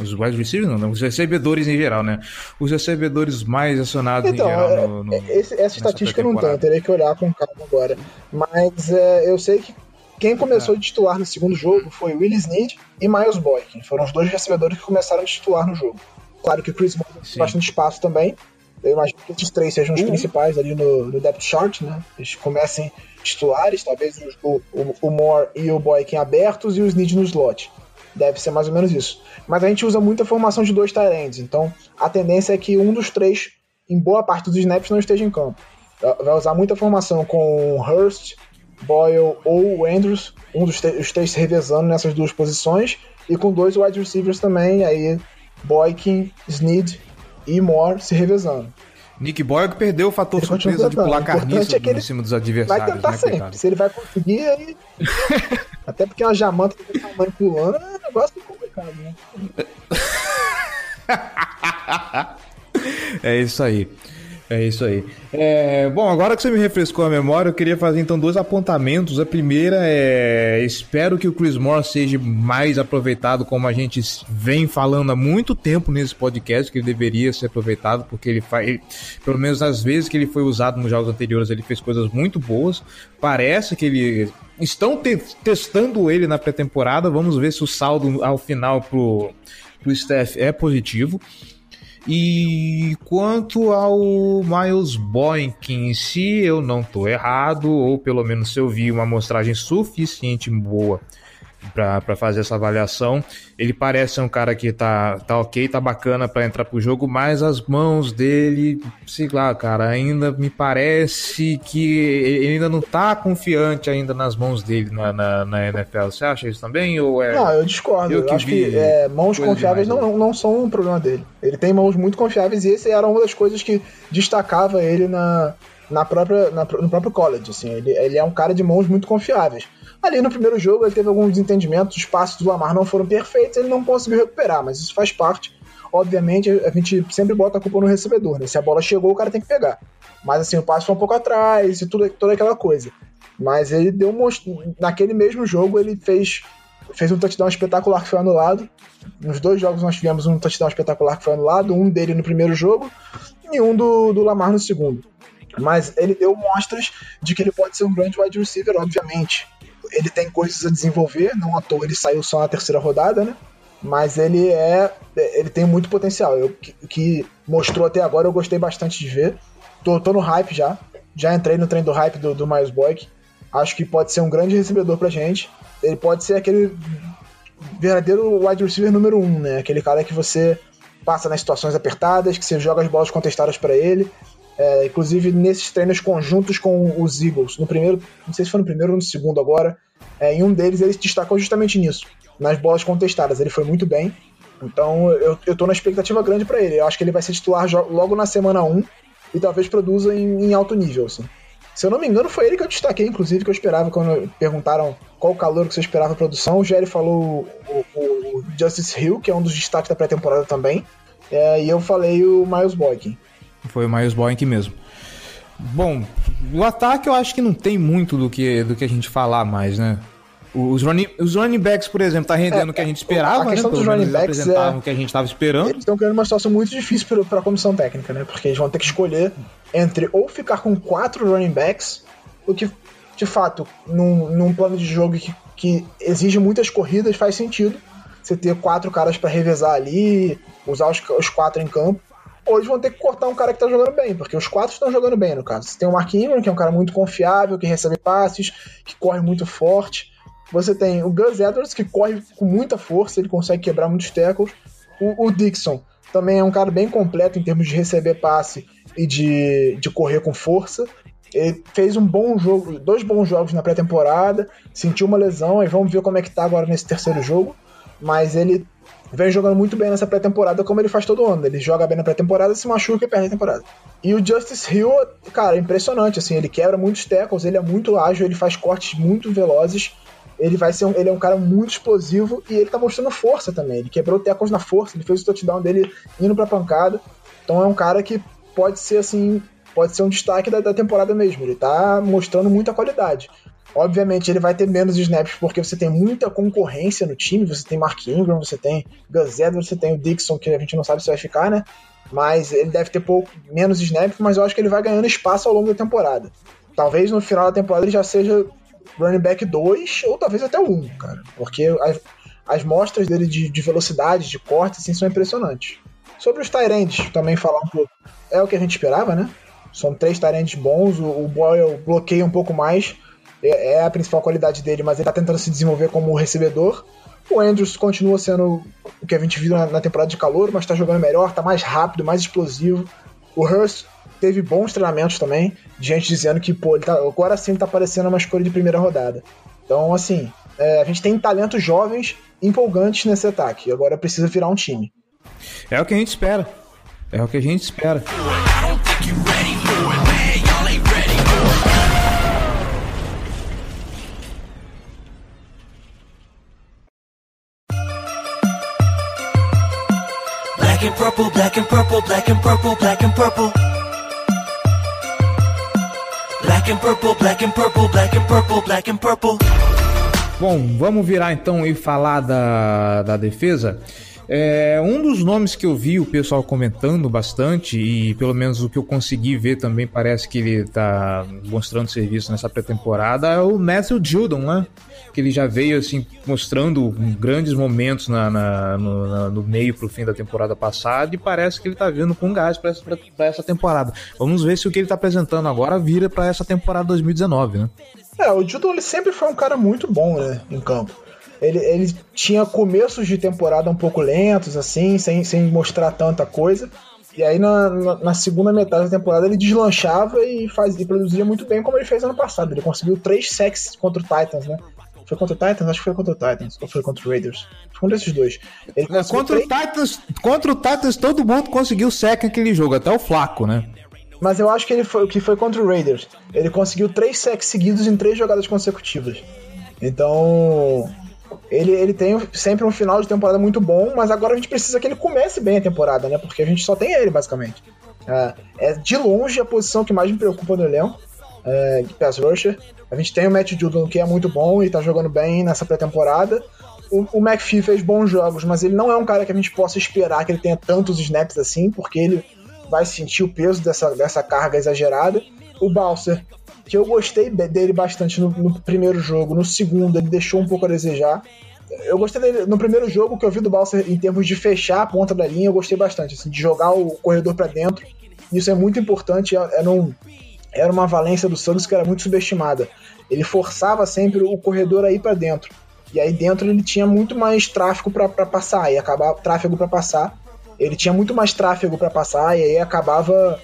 S3: os wide receivers não, não, os recebedores em geral, né? Os recebedores mais acionados
S4: então,
S3: em geral
S4: é,
S3: no, no,
S4: esse, essa estatística eu não tenho, teria que olhar com calma agora. Mas é, eu sei que quem começou é. a titular no segundo jogo foi Willis Snead e Miles Boykin. Foram os dois recebedores que começaram a titular no jogo. Claro que o Chris Moore tem bastante espaço também, eu imagino que esses três sejam os uhum. principais ali no, no depth chart, né? Eles comecem titulares, talvez o, o, o Moore e o Boykin abertos e o Snead no slot. Deve ser mais ou menos isso. Mas a gente usa muita formação de dois tight então a tendência é que um dos três, em boa parte dos snaps, não esteja em campo. Vai usar muita formação com Hurst, Boyle ou Andrews, um dos os três se revezando nessas duas posições, e com dois wide receivers também, aí Boykin, Snead e Moore se revezando.
S3: Nick Boyle perdeu o fator ele surpresa de pular carniça é em cima dos adversários.
S4: Vai tentar
S3: né,
S4: sempre. Coitado? Se ele vai conseguir, aí. Até porque uma jamanta com tamanho pulando é um negócio complicado, né?
S3: é isso aí. É isso aí. É, bom, agora que você me refrescou a memória, eu queria fazer então dois apontamentos. A primeira é: espero que o Chris Moore seja mais aproveitado, como a gente vem falando há muito tempo nesse podcast, que ele deveria ser aproveitado, porque ele faz, pelo menos as vezes que ele foi usado nos jogos anteriores, ele fez coisas muito boas. Parece que ele. Estão te testando ele na pré-temporada. Vamos ver se o saldo ao final pro, pro staff é positivo. E quanto ao Miles Boykin, se eu não estou errado, ou pelo menos se eu vi uma amostragem suficiente boa para fazer essa avaliação. Ele parece ser um cara que tá, tá ok, tá bacana para entrar pro jogo, mas as mãos dele, sei lá, cara, ainda me parece que ele ainda não tá confiante ainda nas mãos dele na, na, na NFL. Você acha isso também? Ou é...
S4: Não, eu discordo. Eu, eu acho que é, mãos confiáveis não, não são um problema dele. Ele tem mãos muito confiáveis e esse era uma das coisas que destacava ele na, na própria, na, no próprio college. Assim, ele, ele é um cara de mãos muito confiáveis. Ali no primeiro jogo ele teve alguns desentendimentos, os passos do Lamar não foram perfeitos, ele não conseguiu recuperar, mas isso faz parte. Obviamente, a gente sempre bota a culpa no recebedor, né? Se a bola chegou, o cara tem que pegar. Mas assim, o passo foi um pouco atrás e tudo, toda aquela coisa. Mas ele deu um. Naquele mesmo jogo, ele fez, fez um touchdown espetacular que foi anulado. Nos dois jogos nós tivemos um touchdown espetacular que foi anulado, um dele no primeiro jogo e um do, do Lamar no segundo. Mas ele deu mostras de que ele pode ser um grande wide receiver, obviamente ele tem coisas a desenvolver, não à toa ele saiu só na terceira rodada, né? Mas ele é. Ele tem muito potencial. O que, que, mostrou até agora eu gostei bastante de ver. Tô, tô no hype já. Já entrei no trem do hype do, do Miles Boyk. Acho que pode ser um grande recebedor pra gente. Ele pode ser aquele verdadeiro wide receiver número um, né? Aquele cara que você passa nas situações apertadas, que você joga as bolas contestadas para ele. É, inclusive nesses treinos conjuntos com os Eagles. No primeiro, não sei se foi no primeiro ou no segundo agora, é, em um deles ele se destacou justamente nisso, nas bolas contestadas. Ele foi muito bem. Então eu, eu tô na expectativa grande para ele. Eu acho que ele vai ser titular logo na semana 1 e talvez produza em, em, alto nível. Assim. Se eu não me engano, foi ele que eu destaquei, inclusive, que eu esperava quando perguntaram qual o calor que você esperava a produção. O Jerry falou o, o, o Justice Hill, que é um dos destaques da pré-temporada também. É, e eu falei o Miles Boykin.
S3: Foi o Miles Boykin mesmo. Bom, o ataque eu acho que não tem muito do que, do que a gente falar mais, né? Os running, os running backs, por exemplo, tá rendendo é, o que a gente esperava, a questão né? dos running backs é, o que a gente estava esperando.
S4: Eles estão criando uma situação muito difícil para a comissão técnica, né? Porque eles vão ter que escolher entre ou ficar com quatro running backs, o que, de fato, num, num plano de jogo que, que exige muitas corridas, faz sentido. Você ter quatro caras para revezar ali, usar os, os quatro em campo hoje vão ter que cortar um cara que tá jogando bem, porque os quatro estão jogando bem, no caso. Você tem o Mark Ingram, que é um cara muito confiável, que recebe passes, que corre muito forte. Você tem o Gus Edwards, que corre com muita força, ele consegue quebrar muitos tackles. O, o Dixon também é um cara bem completo em termos de receber passe e de, de correr com força. Ele fez um bom jogo, dois bons jogos na pré-temporada, sentiu uma lesão, e vamos ver como é que tá agora nesse terceiro jogo. Mas ele vem jogando muito bem nessa pré-temporada, como ele faz todo ano. Ele joga bem na pré-temporada, se machuca e perde a temporada. E o Justice Hill, cara, é impressionante, assim, ele quebra muitos tackles, ele é muito ágil, ele faz cortes muito velozes. Ele vai ser um, ele é um cara muito explosivo e ele tá mostrando força também. Ele quebrou tackles na força, ele fez o touchdown dele indo pra pancada. Então é um cara que pode ser assim, pode ser um destaque da, da temporada mesmo. Ele tá mostrando muita qualidade. Obviamente ele vai ter menos snaps porque você tem muita concorrência no time, você tem Mark Ingram, você tem Gus Edwards, você tem o Dixon, que a gente não sabe se vai ficar, né? Mas ele deve ter pouco menos snaps, mas eu acho que ele vai ganhando espaço ao longo da temporada. Talvez no final da temporada ele já seja running back 2 ou talvez até 1, um, cara. Porque as, as mostras dele de, de, velocidade, de corte, assim, são impressionantes. Sobre os Tyrands, também falar um pouco. É o que a gente esperava, né? São três Tyrands bons, o, o Boyle bloqueia um pouco mais, é, é, a principal qualidade dele, mas ele tá tentando se desenvolver como recebedor. O Andrews continua sendo o que a gente viu na, temporada de calor, mas tá jogando melhor, tá mais rápido, mais explosivo. O Hurst teve bons treinamentos também, de gente dizendo que, pô, tá, agora sim ele tá parecendo uma escolha de primeira rodada. Então, assim, é, a gente tem talentos jovens empolgantes nesse ataque. Agora precisa virar um time.
S3: É o que a gente espera. É o que a gente espera. Purple, black and purple, black and purple, black and purple. Black and purple, black and purple, black and purple, black and purple. Bom, vamos virar então e falar da, da defesa. É, um dos nomes que eu vi o pessoal comentando bastante, e pelo menos o que eu consegui ver também parece que ele está mostrando serviço nessa pré-temporada, é o Matthew Judon, né? Que ele já veio assim mostrando grandes momentos na, na, no, na, no, meio pro fim da temporada passada e parece que ele está vindo com gás para essa, essa temporada. Vamos ver se o que ele está apresentando agora vira para essa temporada 2019, né?
S4: É, o Judon ele sempre foi um cara muito bom, né, em campo ele, ele tinha começos de temporada um pouco lentos, assim, sem, sem mostrar tanta coisa. E aí na, na, na, segunda metade da temporada ele deslanchava e, faz, e produzia muito bem como ele fez ano passado. Ele conseguiu três sacks contra o Titans, né? Foi contra o Titans? Acho que foi contra o Titans. Ou foi contra o Raiders? Foi um desses dois.
S3: Ele contra, três... o Titans, contra o Titans todo mundo conseguiu sack naquele jogo, até o Flaco, né?
S4: Mas eu acho que ele foi que foi contra o Raiders. Ele conseguiu três sacks seguidos em três jogadas consecutivas. Então, ele, ele tem sempre um final de temporada muito bom, mas agora a gente precisa que ele comece bem a temporada, né? Porque a gente só tem ele, basicamente. É, é de longe a posição que mais me preocupa no elenco, é, de pass rusher. A gente tem o Matt Judon, que é muito bom e tá jogando bem nessa pré-temporada. O, o McPhee fez bons jogos, mas ele não é um cara que a gente possa esperar que ele tenha tantos snaps assim, porque ele vai sentir o peso dessa, dessa carga exagerada. O Balser que eu gostei dele bastante no, no, primeiro jogo. No segundo, ele deixou um pouco a desejar. Eu gostei dele no primeiro jogo que eu vi do Balser em termos de fechar a ponta da linha, eu gostei bastante, assim, de jogar o corredor para dentro. Isso é muito importante. Era, é, um, era uma valência do Santos que era muito subestimada. Ele forçava sempre o corredor a ir para dentro. E aí dentro ele tinha muito mais tráfego para passar, e acabava tráfego para passar. Ele tinha muito mais tráfego para passar e aí acabava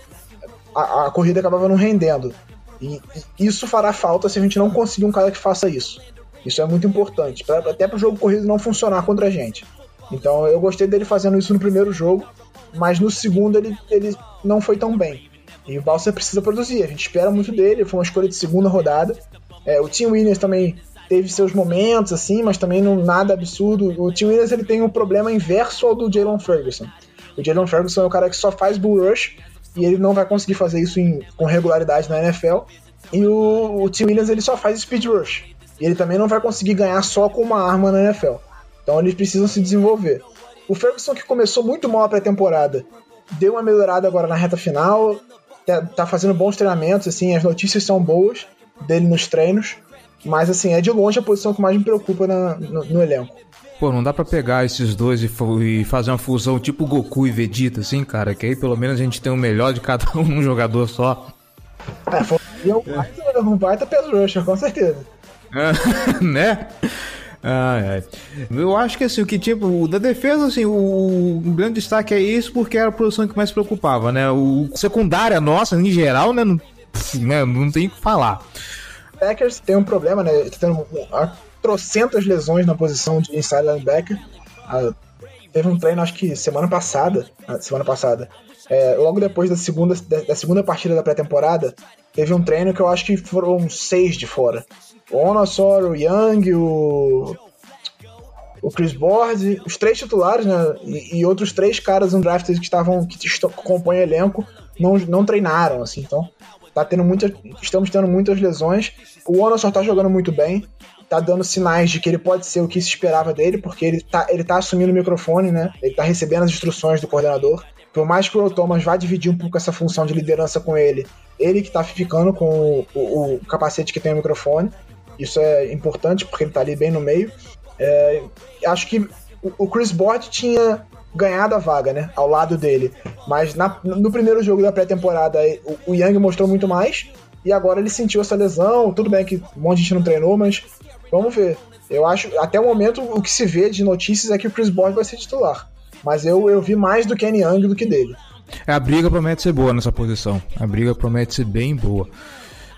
S4: a, a corrida acabava não rendendo. E, isso fará falta se a gente não conseguir um cara que faça isso. Isso é muito importante, pra, até para o jogo corrido não funcionar contra a gente. Então eu gostei dele fazendo isso no primeiro jogo, mas no segundo ele, ele não foi tão bem. E o Balser precisa produzir, a gente espera muito dele, foi uma escolha de segunda rodada. É, o Tim Williams também teve seus momentos, assim, mas também não nada absurdo. O Tim Williams ele tem um problema inverso ao do Jalen Ferguson. O Jalen Ferguson é o cara que só faz bull rush e ele não vai conseguir fazer isso em, com regularidade na NFL. E o, o Williams ele só faz speed rush. E ele também não vai conseguir ganhar só com uma arma na NFL. Então eles precisam se desenvolver. O Ferguson, que começou muito mal a pré-temporada, deu uma melhorada agora na reta final, tá, tá, fazendo bons treinamentos, assim, as notícias são boas dele nos treinos, mas assim, é de longe a posição que mais me preocupa na, no, no elenco.
S3: Pô, não dá pra pegar esses dois e, e fazer uma fusão tipo Goku e Vegeta, assim, cara, que aí pelo menos a gente tem o melhor de cada um num jogador só.
S4: É, foi baita, um baita pass rusher, com certeza.
S3: né? Ai, ai. Eu acho que assim, o que tipo, o da defesa, assim, o, grande destaque é isso porque era a posição que mais preocupava, né? O secundária nossa, em geral, né? Não, né, não tem o que falar.
S4: Packers tem um problema, né? Tá tendo trocentas lesões na posição de inside linebacker. Ah, teve um treino, acho que semana passada. ah, semana passada. É, logo depois da segunda, da, da segunda partida da pré-temporada, teve um treino que eu acho que foram seis de fora. O Onosor, o Young, o. O Chris Board, os três titulares, né? E, e outros três caras undrafted que estavam. que compõem o elenco, não, não treinaram, assim. Então, tá tendo muita, estamos tendo muitas lesões. O Onosor tá jogando muito bem, tá dando sinais de que ele pode ser o que se esperava dele, porque ele tá, ele tá assumindo o microfone, né? Ele tá recebendo as instruções do coordenador. Por mais que o Thomas vá dividir um pouco essa função de liderança com ele, ele que tá ficando com o, o- o capacete que tem o microfone. Isso é importante porque ele tá ali bem no meio. É, acho que o- o Chris Board tinha ganhado a vaga, né? Ao lado dele. Mas na- no primeiro jogo da pré-temporada, o, o Young mostrou muito mais. E agora ele sentiu essa lesão. Tudo bem que um monte de gente não treinou, mas vamos ver. Eu acho, até o momento, o que se vê de notícias é que o Chris Board vai ser titular. Mas eu, eu vi mais do Kenny Young do que dele.
S3: A briga promete ser boa nessa posição. A briga promete ser bem boa.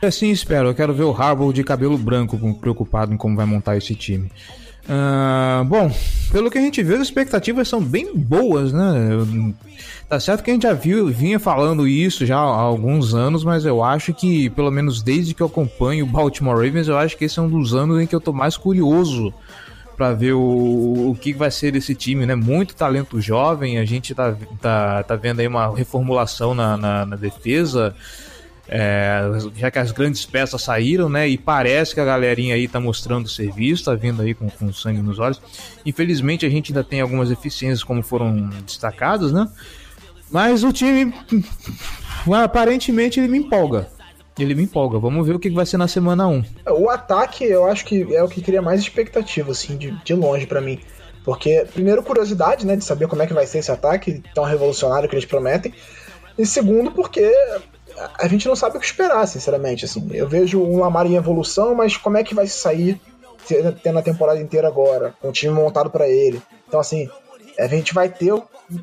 S3: Assim espero. Eu quero ver o Harbaugh de cabelo branco, preocupado em como vai montar esse time. Ah, bom, pelo que a gente vê, as expectativas são bem boas, né? Tá certo que a gente já viu, vinha falando isso já há alguns anos, mas eu acho que, pelo menos desde que eu acompanho o Baltimore Ravens, eu acho que esse é um dos anos em que eu tô mais curioso para ver o, o que vai ser desse time, né? Muito talento jovem, a gente tá, tá, tá vendo aí uma reformulação na, na, na defesa, é, já que as grandes peças saíram, né? E parece que a galerinha aí tá mostrando serviço, tá vindo aí com, com sangue nos olhos. Infelizmente a gente ainda tem algumas deficiências como foram destacadas, né? Mas o time, aparentemente, ele me empolga. Ele me empolga. Vamos ver o que vai ser na semana 1.
S4: O ataque, eu acho que é o que cria mais expectativa, assim, de, de longe pra mim. Porque, primeiro, curiosidade, né, de saber como é que vai ser esse ataque tão revolucionário que eles prometem. E segundo, porque a gente não sabe o que esperar, sinceramente, assim. Eu vejo um Lamar em evolução, mas como é que vai sair tendo a temporada inteira agora, com o time montado pra ele. Então, assim, a gente vai ter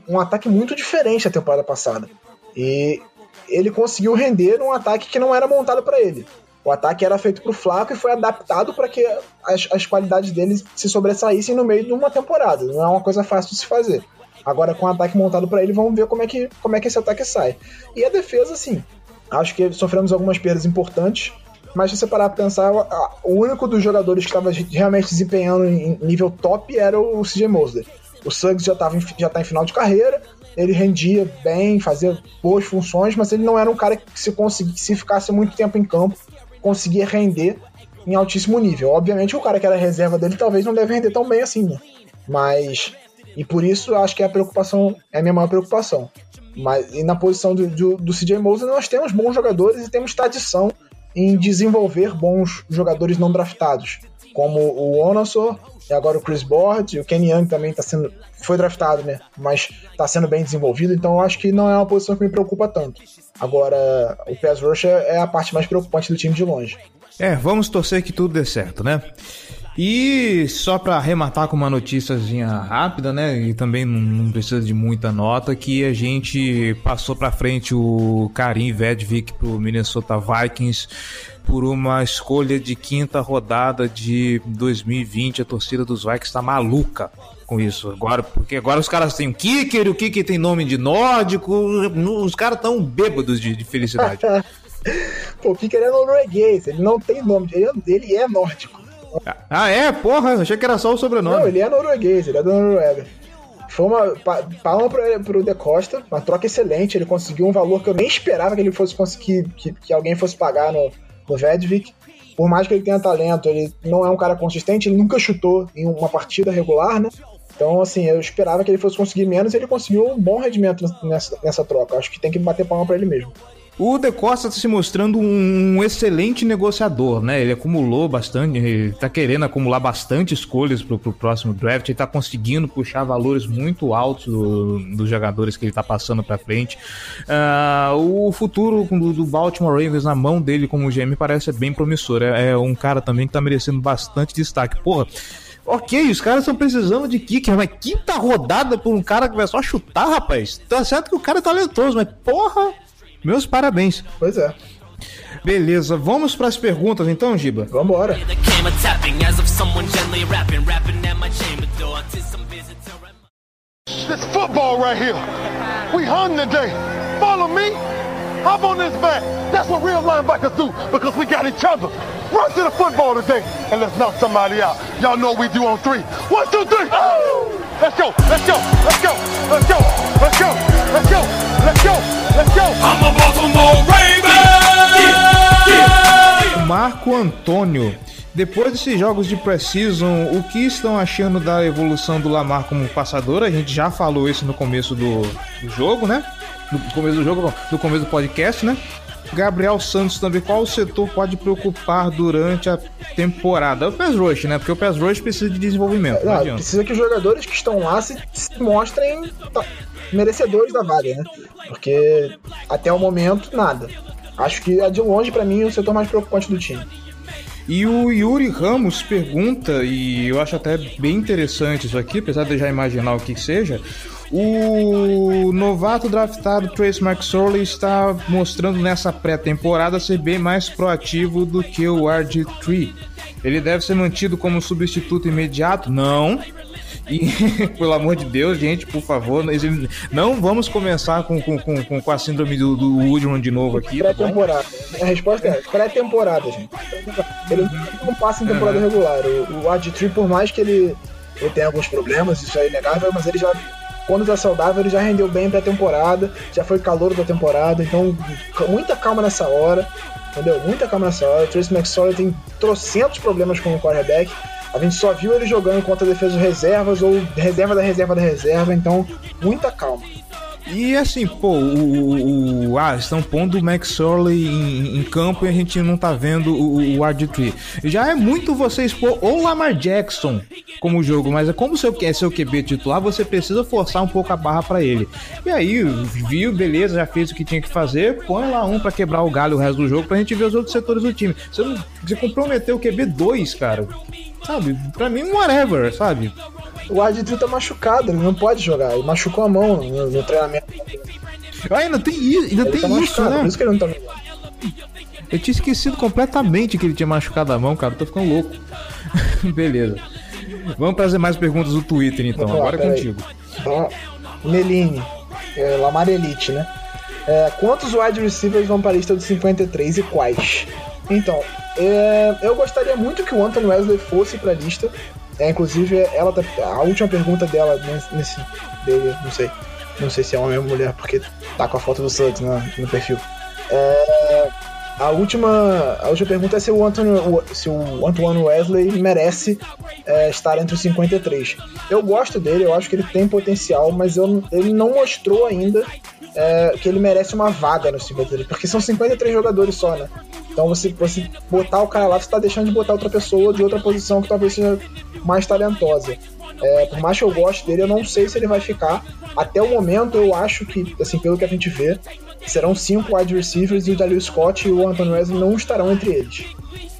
S4: um ataque muito diferente da temporada passada. E ele conseguiu render um ataque que não era montado para ele. O ataque era feito pro Flaco e foi adaptado para que as, as qualidades dele se sobressaíssem no meio de uma temporada. Não é uma coisa fácil de se fazer. Agora, com o ataque montado para ele, vamos ver como é, que, como é que esse ataque sai. E a defesa, assim, acho que sofremos algumas perdas importantes, mas se você parar pra pensar, o único dos jogadores que estava realmente desempenhando em nível top era o CJ Mosley. O Suggs já, tava em, já tá em final de carreira, ele rendia bem, fazia boas funções, mas ele não era um cara que se, conseguir, se ficasse muito tempo em campo, conseguia render em altíssimo nível. Obviamente o cara que era reserva dele talvez não deve render tão bem assim, né? Mas. E por isso acho que a preocupação é a minha maior preocupação. Mas e na posição do, do, do CJ Mosley nós temos bons jogadores e temos tradição em desenvolver bons jogadores não draftados, como o Onassor e agora o Chris Board, e o Kenny Young também tá sendo foi draftado, né? Mas está sendo bem desenvolvido, então eu acho que não é uma posição que me preocupa tanto. Agora, o pass rush é a parte mais preocupante do time de longe.
S3: É, vamos torcer que tudo dê certo, né? E só para arrematar com uma noticiazinha rápida, né? E também não precisa de muita nota, que a gente passou para frente o Karim Vedvik pro Minnesota Vikings por uma escolha de quinta rodada de 2020. A torcida dos Vikings tá maluca com isso agora, porque agora os caras têm o kicker, o kicker tem nome de nórdico, os caras tão bêbados de, de felicidade.
S4: Pô, o kicker é norueguês, ele não tem nome, ele, ele é nórdico.
S3: Ah, é? Porra, achei que era só o sobrenome.
S4: Não, ele é norueguês, ele é da Noruega. Foi uma pa, palma pro, pro De Costa, uma troca excelente. Ele conseguiu um valor que eu nem esperava que ele fosse conseguir, que, que alguém fosse pagar no, no Vedvik. Por mais que ele tenha talento, ele não é um cara consistente, ele nunca chutou em uma partida regular, né? Então, assim, eu esperava que ele fosse conseguir menos e ele conseguiu um bom rendimento nessa, nessa troca. Acho que tem que bater palma pra ele mesmo.
S3: O De Costa está se mostrando um excelente negociador, né? Ele acumulou bastante, ele tá querendo acumular bastante escolhas pro, pro próximo draft, ele tá conseguindo puxar valores muito altos do- dos jogadores que ele tá passando pra frente. Ah, o futuro do, do Baltimore Ravens na mão dele como GM parece bem promissor. É, é um cara também que tá merecendo bastante destaque. Porra. Ok, os caras estão precisando de kicker, mas quinta rodada por um cara que vai só chutar, rapaz. Tá certo que o cara é talentoso, mas porra, meus parabéns.
S4: Pois é.
S3: Beleza, vamos para as perguntas então, Giba?
S4: Vambora.
S5: This football right here. We hung today. Follow me. Hop on this back. That's what real linebackers do because we got each other. Run to the football today and let's knock somebody out. Y'all know what we do on three. One, two, three. Let's go. Let's go. Let's go. Let's go. Let's go. Let's go. Let's go. Let's go.
S2: I'm a Baltimore Raven!
S3: Marco Antônio. Depois desses jogos de Precision, o que estão achando da evolução do Lamar como passador? A gente já falou isso no começo do, do jogo, né? No começo do jogo, não, no começo do podcast, né? Gabriel Santos também, qual setor pode preocupar durante a temporada? É o Pass Rush, né? Porque o Pass Rush precisa de desenvolvimento, não
S4: Não,
S3: adianta.
S4: precisa que os jogadores que estão lá se, se mostrem tá, merecedores da vaga, né? Porque até o momento, nada. Acho que é de longe, pra mim, o setor mais preocupante do time.
S3: E o Yuri Ramos pergunta, e eu acho até bem interessante isso aqui, apesar de eu já imaginar o que seja. O novato draftado Trace McSorley está mostrando nessa pré-temporada ser bem mais proativo do que o RG3. Ele deve ser mantido como substituto imediato? Não. E, pelo amor de Deus, gente, por favor, não vamos começar com, com, com, com a síndrome do, do Woodron de novo aqui. tá?
S4: Pré-temporada. A resposta é pré-temporada, gente. Ele não passa em temporada regular. O, o Ad3, por mais que ele, ele tenha alguns problemas, isso é inegável, mas ele já, quando tá saudável, ele já rendeu bem pré-temporada, já foi calor da temporada, então muita calma nessa hora, entendeu? Muita calma nessa hora. O Trace McSorley tem trocentos problemas com o quarterback. A gente só viu ele jogando contra defesas reservas ou reserva da reserva da reserva, então muita calma.
S3: E assim, pô, o, o- ah, estão pondo o Max Orley em, em campo e a gente não tá vendo o, o RG3. Já é muito você expor o Lamar Jackson como jogo, mas é como seu, é seu QB titular, você precisa forçar um pouco a barra pra ele. E aí, viu, beleza, já fez o que tinha que fazer, põe lá um pra quebrar o galho o resto do jogo pra gente ver os outros setores do time. Você, não, você comprometeu o QB 2, cara. Sabe? Pra mim, whatever, sabe?
S4: O Ad3 tá machucado, ele não pode jogar. Ele machucou a mão no, no treinamento.
S3: Ah, ainda tem isso, ainda
S4: Ele
S3: tem
S4: tá
S3: isso, né?
S4: por isso que ele não tá jogando.
S3: Eu tinha esquecido completamente que ele tinha machucado a mão, cara. Tô ficando louco. Beleza. Vamos trazer mais perguntas do Twitter, então.
S4: Lá,
S3: Agora é contigo.
S4: Ó, Meline, é, Lamar Elite, né? É, quantos wide receivers vão para a lista dos 53 e quais? Então, é, eu gostaria muito que o Anton Wesley fosse para a lista. É, inclusive, ela tá, a última pergunta dela nesse, dele, não sei, não sei se é homem ou mulher, porque tá com a foto do Suggs no, no perfil. É, a última, a última pergunta é se o Anthony, se o Antoine Wesley merece é, estar entre os 53. Eu gosto dele, eu acho que ele tem potencial, mas eu- ele não mostrou ainda é, que ele merece uma vaga no 53, porque são 53 jogadores só, né? Então você, você botar o cara lá, você tá deixando de botar outra pessoa de outra posição que talvez seja mais talentosa. É, por mais que eu goste dele, eu não sei se ele vai ficar. Até o momento, eu acho que, assim, pelo que a gente vê, serão cinco wide receivers e o Dalil Scott e o Anthony Wesley não estarão entre eles.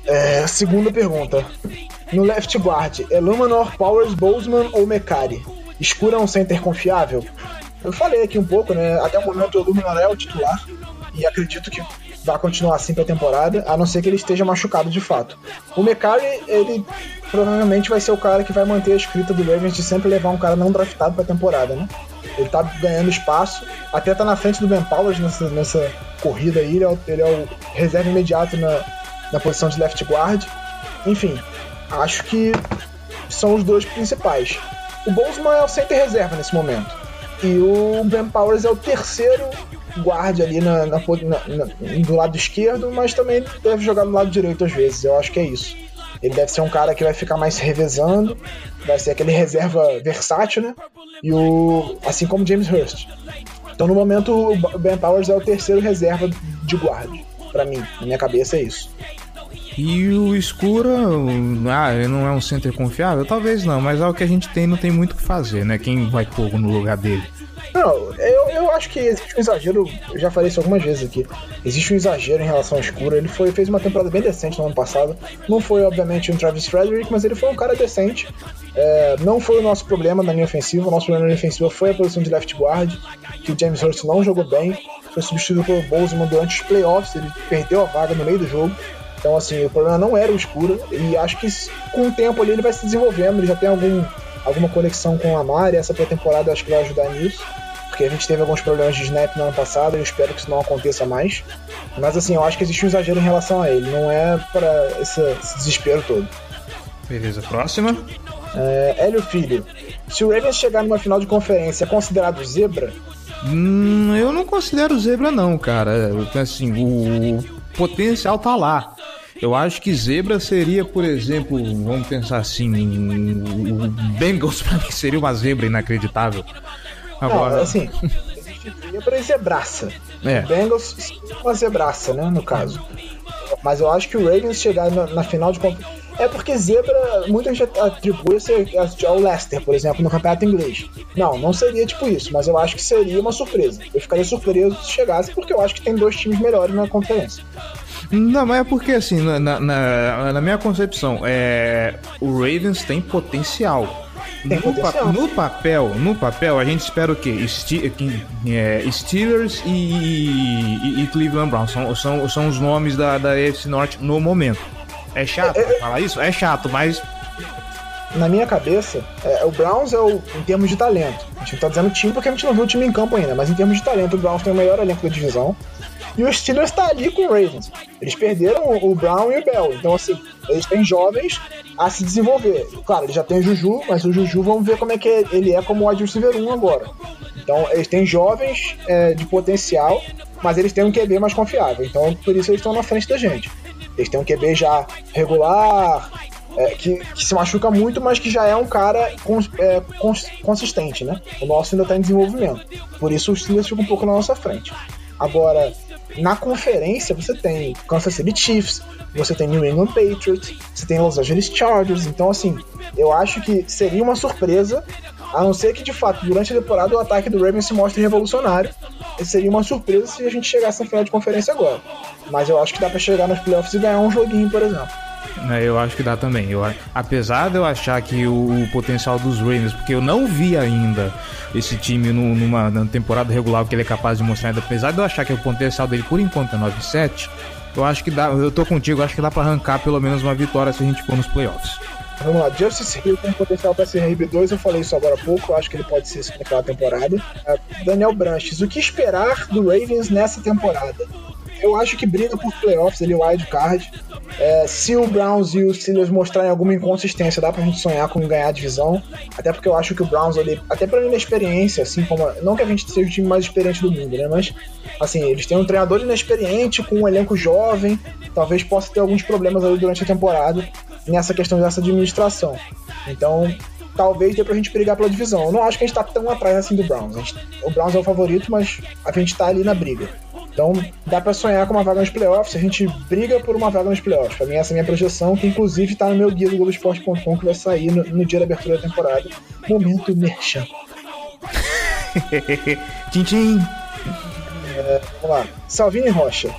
S4: É, segunda pergunta. No left guard, é Luminor, Powers, Bozeman ou Mecari? Escura um center confiável? Eu falei aqui um pouco, né? Até o momento o Luminor é o titular e acredito que vai continuar assim pra temporada, a não ser que ele esteja machucado de fato. O Mecari, ele provavelmente vai ser o cara que vai manter a escrita do Ravens de sempre levar um cara não draftado pra temporada, né? Ele tá ganhando espaço, até tá na frente do Ben Powers nessa, nessa corrida aí, ele é o, ele é o reserva imediato na, na posição de left guard. Enfim, acho que são os dois principais. O Bozeman é o center reserva nesse momento. E o Ben Powers é o terceiro guard ali na, na na- do lado esquerdo, mas também deve jogar do lado direito às vezes. Eu acho que é isso. Ele deve ser um cara que vai ficar mais revezando, vai ser aquele reserva versátil, né? E o. Assim como James Hurst. Então, no momento, o Ben Powers é o terceiro reserva de guarda. Pra mim, na minha cabeça é isso.
S3: E o Escura, ah, ele não é um center confiável? Talvez não, mas é o que a gente tem, não tem muito o que fazer, né? Quem vai pôr no lugar dele?
S4: Não, eu, eu acho que existe um exagero, eu já falei isso algumas vezes aqui. Existe um exagero em relação ao Escura. Ele foi, fez uma temporada bem decente no ano passado. Não foi, obviamente, um Travis Frederick, mas ele foi um cara decente. É, não foi o nosso problema na linha ofensiva. O nosso problema na linha ofensiva foi a posição de left guard, que o James Hurst não jogou bem. Foi substituído pelo Bozeman durante os playoffs. Ele perdeu a vaga no meio do jogo. Então, assim, o problema não era o Escura. E acho que com o tempo ali ele vai se desenvolvendo. Ele já tem algum, alguma conexão com o Amari. Essa pré-temporada acho que vai ajudar nisso porque a gente teve alguns problemas de snap no ano passado e eu espero que isso não aconteça mais. Mas assim, eu acho que existe um exagero em relação a ele, não é para esse, esse, desespero todo.
S3: Beleza, próxima.
S4: É, Hélio Filho, se o Ravens chegar numa final de conferência, é considerado zebra?
S3: Hum, eu não considero zebra não, cara. Assim, o potencial tá lá. Eu acho que zebra seria, por exemplo, vamos pensar assim, o Bengals pra mim seria uma zebra inacreditável.
S4: Agora... Não, assim, existe zebra e zebraça. É. O Bengals uma zebraça, né, no caso. Mas eu acho que o Ravens chegar na, na final de é porque zebra, muita gente atribui ao Leicester, por exemplo, no campeonato inglês. Não, não seria tipo isso, mas eu acho que seria uma surpresa. Eu ficaria surpreso se chegasse, porque eu acho que tem dois times melhores na conferência.
S3: Não, mas é porque assim, na, na, na minha concepção, é, o Ravens tem potencial. No, pa no, papel, no papel, a gente espera o quê? Ste é, Steelers e, e, e, Cleveland Browns são, são, são os nomes da, da AFC Norte no momento. É chato é, é, falar isso? É chato, mas.
S4: Na minha cabeça, é, o Browns é o, em termos de talento. A gente tá dizendo time porque a gente não viu o time em campo ainda, mas em termos de talento, o Browns tem o melhor elenco da divisão. E o Steelers está ali com o Ravens. Eles perderam o Brown e o Bell. Então, assim, eles têm jovens a se desenvolver. Claro, eles já têm o Juju, mas o Juju vamos ver como é que ele é como o wide receiver 1 agora. Então, eles têm jovens é, de potencial, mas eles têm um QB mais confiável. Então, por isso eles estão na frente da gente. Eles têm um QB já regular, é, que, que, se machuca muito, mas que já é um cara cons, é, cons, consistente, né? O nosso ainda está em desenvolvimento. Por isso os Steelers ficam um pouco na nossa frente. Agora, na conferência você tem Kansas City Chiefs, você tem New England Patriots, você tem Los Angeles Chargers. Então, assim, eu acho que seria uma surpresa, a não ser que de fato durante a temporada o ataque do Ravens se mostre revolucionário. Seria uma surpresa se a gente chegasse na final de conferência agora. Mas eu acho que dá para chegar nos playoffs e ganhar um joguinho, por exemplo.
S3: É, eu acho que dá também. Eu, apesar de eu achar que o, o, potencial dos Ravens, porque eu não vi ainda esse time no, numa, numa temporada regular que ele é capaz de mostrar, apesar de eu achar que o potencial dele por enquanto é 9-7, eu acho que dá, eu tô contigo, acho que dá para arrancar pelo menos uma vitória se a gente for nos playoffs.
S4: Vamos lá, Justice Hill tem potencial para ser RB2, eu falei isso agora há pouco, acho que ele pode ser isso naquela temporada. Uh, Daniel Branches, o que esperar do Ravens nessa temporada? Eu acho que briga por playoffs, ele é wild card. É, se o Browns e os Steelers mostrarem alguma inconsistência, dá pra gente sonhar com ganhar a divisão. Até porque eu acho que o Browns ali, até pela inexperiência, assim como. Não que a gente seja o time mais experiente do mundo, né? Mas, assim, eles têm um treinador inexperiente, com um elenco jovem, talvez possa ter alguns problemas ali durante a temporada nessa questão dessa administração. Então, talvez dê pra gente brigar pela divisão. Eu não acho que a gente tá tão atrás assim do Browns. Gente, o Browns é o favorito, mas a gente tá ali na briga. Então dá para sonhar com uma vaga nos playoffs, a gente briga por uma vaga nos playoffs. Pra mim, essa é a minha projeção, que inclusive tá no meu guia do Globoesporte.com, que vai sair no, no, dia da abertura da temporada. Momento merchan.
S3: tchim, tchim.
S4: É, vamos lá. Salvini Rocha.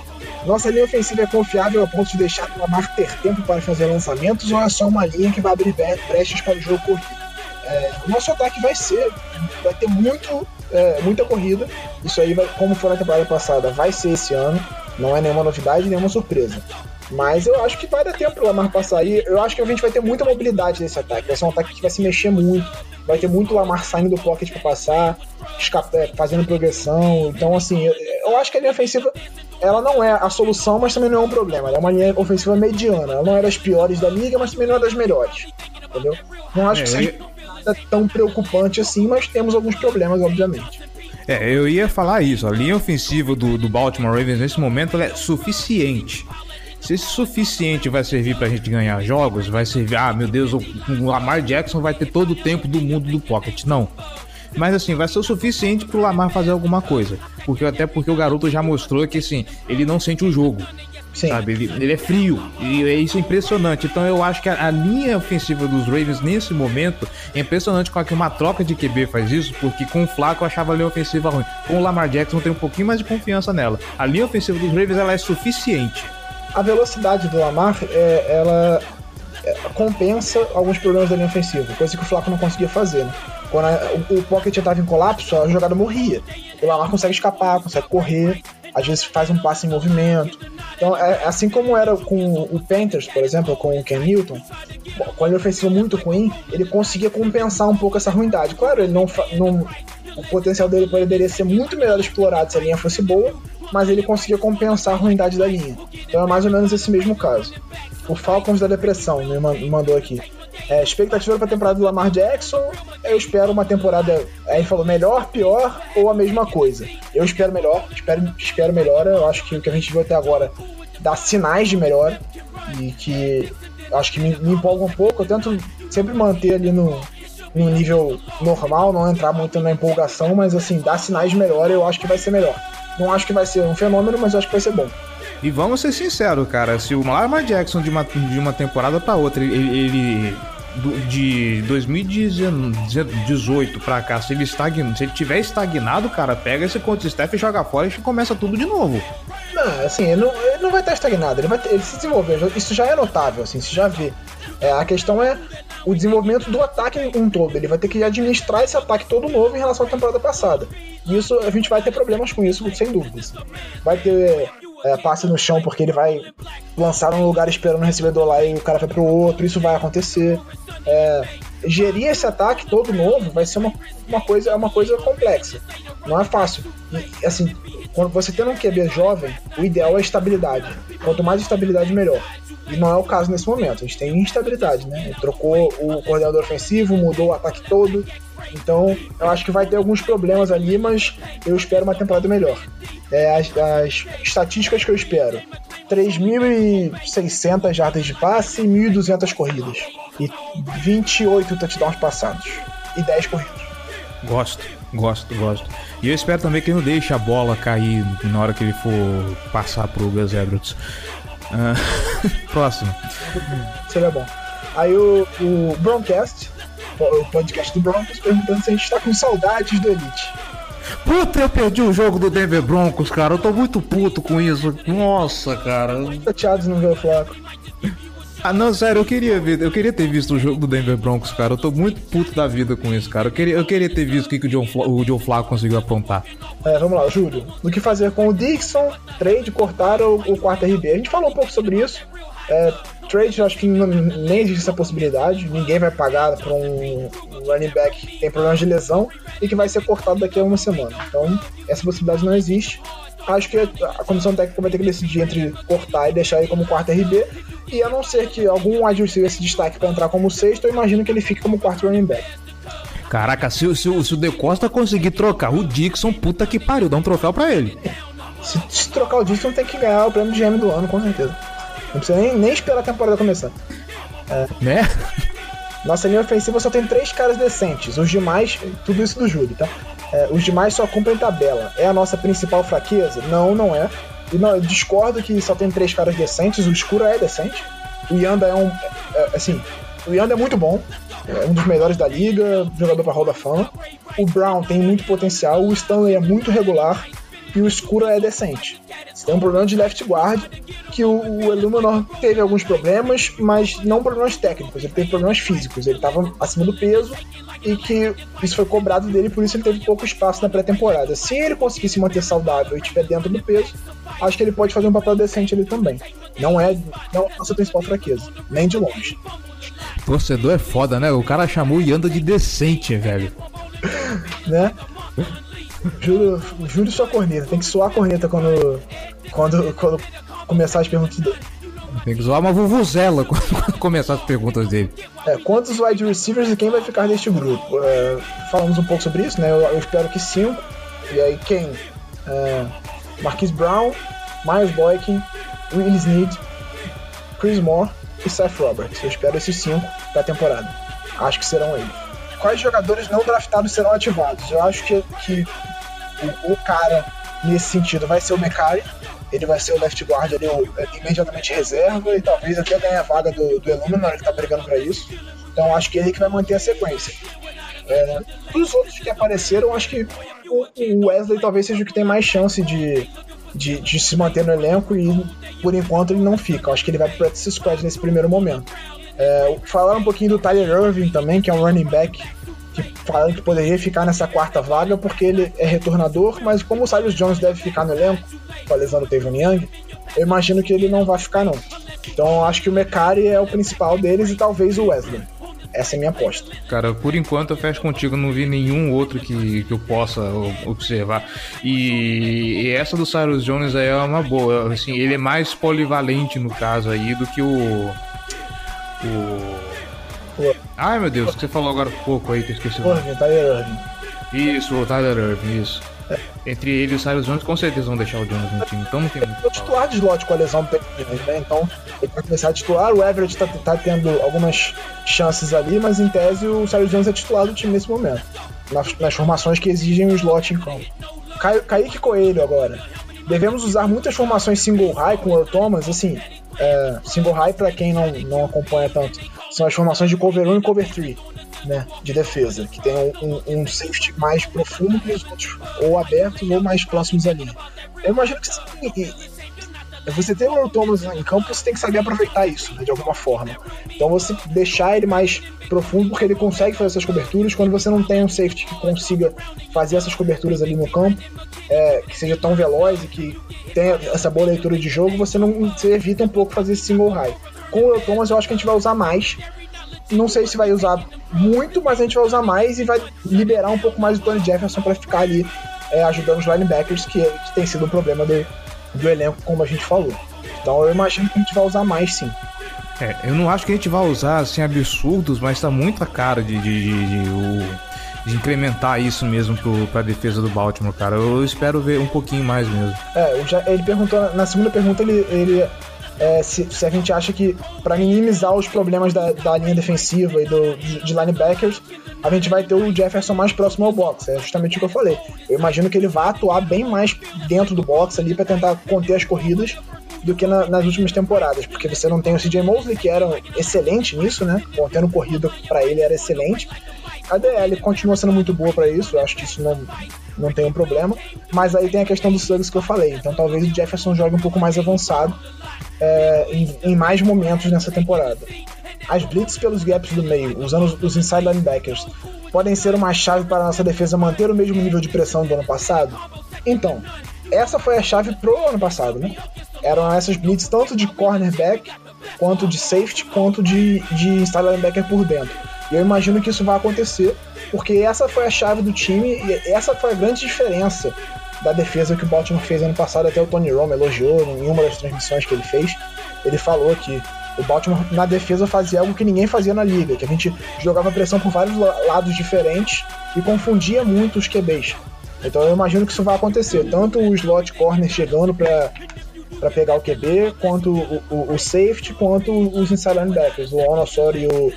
S4: Nossa linha ofensiva é confiável a ponto de deixar o Lamar ter tempo para fazer lançamentos ou é só uma linha que vai abrir brechas para o jogo corrido? É, o nosso ataque vai ser, vai ter muito é, muita corrida. Isso aí, vai, como foi na temporada passada, vai ser esse ano. Não é nenhuma novidade, nenhuma surpresa. Mas eu acho que vai dar tempo pro Lamar passar. E eu acho que a gente vai ter muita mobilidade nesse ataque. Vai ser um ataque que vai se mexer muito. Vai ter muito Lamar saindo do pocket para passar, é, fazendo progressão. Então, assim, eu, eu acho que a linha ofensiva ela não é a solução, mas também não é um problema. Ela é uma linha ofensiva mediana. Ela não é das piores da liga, mas também não é das melhores. Entendeu? Não acho é, que seja nada tão preocupante assim, mas temos alguns problemas, obviamente.
S3: É, eu ia falar isso. A linha ofensiva do, do Baltimore Ravens nesse momento é suficiente. Se esse suficiente vai servir pra gente ganhar jogos, vai servir. Ah, meu Deus, o Lamar Jackson vai ter todo o tempo do mundo do pocket. Não. Mas assim, vai ser o suficiente pro Lamar fazer alguma coisa. Porque até porque o garoto já mostrou que assim, ele não sente o jogo.
S4: Sim.
S3: Sabe, ele, ele é frio e é isso é impressionante. Então eu acho que a, a linha ofensiva dos Ravens nesse momento é impressionante com a que uma troca de QB faz isso, porque com o Flaco eu achava a linha ofensiva ruim. Com o Lamar Jackson eu tenho um pouquinho mais de confiança nela. A linha ofensiva dos Ravens ela é suficiente.
S4: A velocidade do Lamar, é, ela compensa alguns problemas da linha ofensiva, coisa que o Flaco não conseguia fazer, né? Quando a- o, o pocket estava em colapso, a jogada morria. O Lamar consegue escapar, consegue correr, às vezes faz um passe em movimento. Então, é, assim como era com o Panthers, por exemplo, com o Ken Newton, com a linha ofensiva muito ruim, ele conseguia compensar um pouco essa ruindade. Claro, ele não, não o potencial dele poderia ser muito melhor explorado se a linha fosse boa, mas ele conseguia compensar a ruindade da linha. Então é mais ou menos esse mesmo caso. O Falcons da depressão me man- me mandou aqui. É, expectativa para a temporada do Lamar Jackson, eu espero uma temporada. Aí falou melhor, pior ou a mesma coisa. Eu espero melhor, espero, espero melhor. Eu acho que o que a gente viu até agora dá sinais de melhor e que acho que me, me empolga um pouco. Eu tento sempre manter ali no, no nível normal, não entrar muito na empolgação, mas assim, dá sinais de melhor. Eu acho que vai ser melhor. Não acho que vai ser um fenômeno, mas eu acho que vai ser bom.
S3: E vamos ser sinceros, cara. Se o Lamar Jackson de uma, de uma temporada pra outra, ele, ele- de 2018 pra cá, se ele estagna, se ele tiver estagnado, cara, pega esse contra Steph e joga fora e começa tudo de novo.
S4: Não, assim, ele não, ele não vai estar estagnado, ele vai ter- ele se desenvolver, isso já é notável, assim, você já vê. É, a questão é o desenvolvimento do ataque um todo, ele vai ter que administrar esse ataque todo novo em relação à temporada passada. E isso, a gente vai ter problemas com isso, sem dúvidas. Vai ter é, passe no chão porque ele vai lançar num lugar esperando o recebedor lá e o cara vai pro outro, isso vai acontecer. É, gerir esse ataque todo novo vai ser uma, uma, coisa, é uma coisa complexa. Não é fácil. E, assim, quando você tem um QB jovem, o ideal é estabilidade. Quanto mais estabilidade, melhor. E não é o caso nesse momento. A gente tem instabilidade, né? Ele trocou o coordenador ofensivo, mudou o ataque todo. Então, eu acho que vai ter alguns problemas ali, mas eu espero uma temporada melhor. É, as, as estatísticas que eu espero: 3.600 jardas de passe e 1.200 corridas. E 28 touchdowns passados. E 10 corridas.
S3: Gosto, gosto, gosto. E eu espero também que ele não deixe a bola cair na hora que ele for passar pro Gus Edwards. Ah, próximo.
S4: Seria bom. Aí o, o Broncast, o podcast do Broncos, perguntando se a gente tá com saudades do Elite.
S3: Puta, eu perdi o jogo do Denver Broncos, cara. Eu tô muito puto com isso. Nossa, cara.
S4: Chateados não ver o Flaco.
S3: Ah, não, sério, eu queria ver, eu queria ter visto o jogo do Denver Broncos, cara. Eu tô muito puto da vida com isso, cara. Eu queria, eu queria ter visto o que, que o, John Fla, o Joe Flacco conseguiu aprontar.
S4: É, vamos lá, Júlio. No que fazer com o Dixon, trade, cortar o, o quarto RB. A gente falou um pouco sobre isso. É, trade, eu acho que não- nem existe essa possibilidade. Ninguém vai pagar para um, running back que tem problemas de lesão e que vai ser cortado daqui a uma semana. Então, essa possibilidade não existe. Acho que a comissão técnica vai ter que decidir entre cortar e deixar ele como quarto RB. E a não ser que algum receiver se destaque para entrar como sexto, eu imagino que ele fique como quarto running back.
S3: Caraca, se, o- se, se o De Costa conseguir trocar o Dixon, puta que pariu, dá um troféu pra ele.
S4: Se, se trocar o Dixon, tem que ganhar o prêmio de GM do ano, com certeza. Não precisa nem, nem esperar a temporada começar.
S3: Né?
S4: Nossa linha ofensiva só tem três caras decentes. Os demais, tudo isso do Júlio, tá? É, os demais só cumprem tabela. É a nossa principal fraqueza? Não, não é. E não, eu discordo que só tem três caras decentes. O Escuro é decente. O Yanda é um. é, assim, o Yanda é muito bom. É um dos melhores da liga, jogador para Hall da Fama. O Brown tem muito potencial. O Stanley é muito regular. E o Escuro é decente. Você tem um problema de left guard, que o, o Illuminor teve alguns problemas, mas não problemas técnicos, ele teve problemas físicos. Ele estava acima do peso e que isso foi cobrado dele, por isso ele teve pouco espaço na pré-temporada. Se ele conseguir se manter saudável e estiver dentro do peso, acho que ele pode fazer um papel decente ali também. Não é, não é a nossa principal fraqueza, nem de longe.
S3: Torcedor é foda, né? O cara chamou o Yanda de decente, velho.
S4: né? Juro, juro sua corneta, tem que soar a corneta quando, quando, quando começar as perguntas dele.
S3: Tem que zoar uma vuvuzela quando começar as perguntas dele.
S4: É, quantos wide receivers e quem vai ficar neste grupo? É, falamos um pouco sobre isso, né? Eu, eu espero que cinco. E aí quem? É, Marquise Brown, Miles Boykin, Will Snead, Chris Moore e Seth Roberts. Eu espero esses cinco pra temporada. Acho que serão eles. quais jogadores não draftados serão ativados. Eu acho que, que o, o cara nesse sentido vai ser o Mecari. Ele vai ser o left guard ali, o, imediatamente reserva, e talvez até ganhe a vaga do, do Illuminor, que tá brigando para isso. Então acho que ele que vai manter a sequência. É, os outros que apareceram, acho que o Wesley talvez seja o que tem mais chance de, de, de, se manter no elenco e por enquanto ele não fica. acho que ele vai pro practice squad nesse primeiro momento. É, falaram um pouquinho do Tyler Irving também, que é um running back falaram que poderia ficar nessa quarta vaga porque ele é retornador, mas como o Cyrus Jones deve ficar no elenco, com a lesão do Tevin Young, eu imagino que ele não vai ficar não. Então acho que o Mecari é o principal deles e talvez o Wesley. Essa é a minha aposta.
S3: Cara, por enquanto eu fecho contigo, não vi nenhum outro que, que eu possa observar. E, e essa do Cyrus Jones aí é uma boa. Assim, ele é mais polivalente no caso aí do que o. O. Ai meu Deus, o que você falou agora há pouco aí que eu esqueci.
S4: Irving, Tyler Irving.
S3: Isso, o Tyler Irving, isso. Entre ele e o Cyrus Jones, com certeza vão deixar o Jones no time, então não tem muito.
S4: O titular de slot com a lesão do Tevin, né? Então ele vai começar a titular. O Everett tá, tá, tendo algumas chances ali, mas em tese o Cyrus Jones é titular do time nesse momento. Nas, nas formações que exigem o slot em campo. Ca, Kaique Coelho agora. Devemos usar muitas formações single high com o Earl Thomas, assim. É, single high, para quem não, não acompanha tanto, são as formações de cover 1 e cover 3 né, de defesa, que tem um, um, safety mais profundo que os outros, ou abertos ou mais próximos ali. Eu imagino que sim, você tem o Thomas em campo, você tem que saber aproveitar isso, né, de alguma forma. Então você deixar ele mais profundo, porque ele consegue fazer essas coberturas. Quando você não tem um safety que consiga fazer essas coberturas ali no campo, é, que seja tão veloz e que tenha essa boa leitura de jogo, você não você evita um pouco fazer esse single high. Com o Thomas, eu acho que a gente vai usar mais, não sei se vai usar muito, mas a gente vai usar mais e vai liberar um pouco mais o Tony Jefferson para ficar ali é, ajudando os linebackers, que, que, tem sido um problema do, do elenco, como a gente falou. Então eu imagino que a gente vai usar mais sim.
S3: É, eu não acho que a gente vai usar assim absurdos, mas tá muito a cara de, de, de, de, de incrementar isso mesmo pro, pra defesa do Baltimore, cara. Eu espero ver um pouquinho mais mesmo.
S4: É, já, ele perguntou, na segunda pergunta, ele, ele é, se, se, a gente acha que para minimizar os problemas da, da linha defensiva e do, de, linebackers, a gente vai ter o Jefferson mais próximo ao box. É justamente o que eu falei. Eu imagino que ele vai atuar bem mais dentro do box ali para tentar conter as corridas do que na, nas últimas temporadas, porque você não tem o CJ Mosley, que era excelente nisso, né? Contendo corrida para ele era excelente. A DL continua sendo muito boa para isso, eu acho que isso não, não tem um problema. Mas aí tem a questão dos slugs que eu falei. Então talvez o Jefferson jogue um pouco mais avançado é, em, em, mais momentos nessa temporada. As blitz pelos gaps do meio, usando os inside linebackers, podem ser uma chave para a nossa defesa manter o mesmo nível de pressão do ano passado? Então, essa foi a chave pro ano passado, né? Eram essas blitz tanto de cornerback, quanto de safety, quanto de, de inside linebacker por dentro. E eu imagino que isso vai acontecer, porque essa foi a chave do time e essa foi a grande diferença da defesa que o Baltimore fez ano passado. Até o Tony Romo elogiou em uma das transmissões que ele fez. Ele falou que o Baltimore na defesa fazia algo que ninguém fazia na liga, que a gente jogava pressão por vários lados diferentes e confundia muito os QBs. Então eu imagino que isso vai acontecer, tanto o slot corner chegando para para pegar o QB, quanto o, o, o, safety, quanto os inside linebackers, o Onosori, o,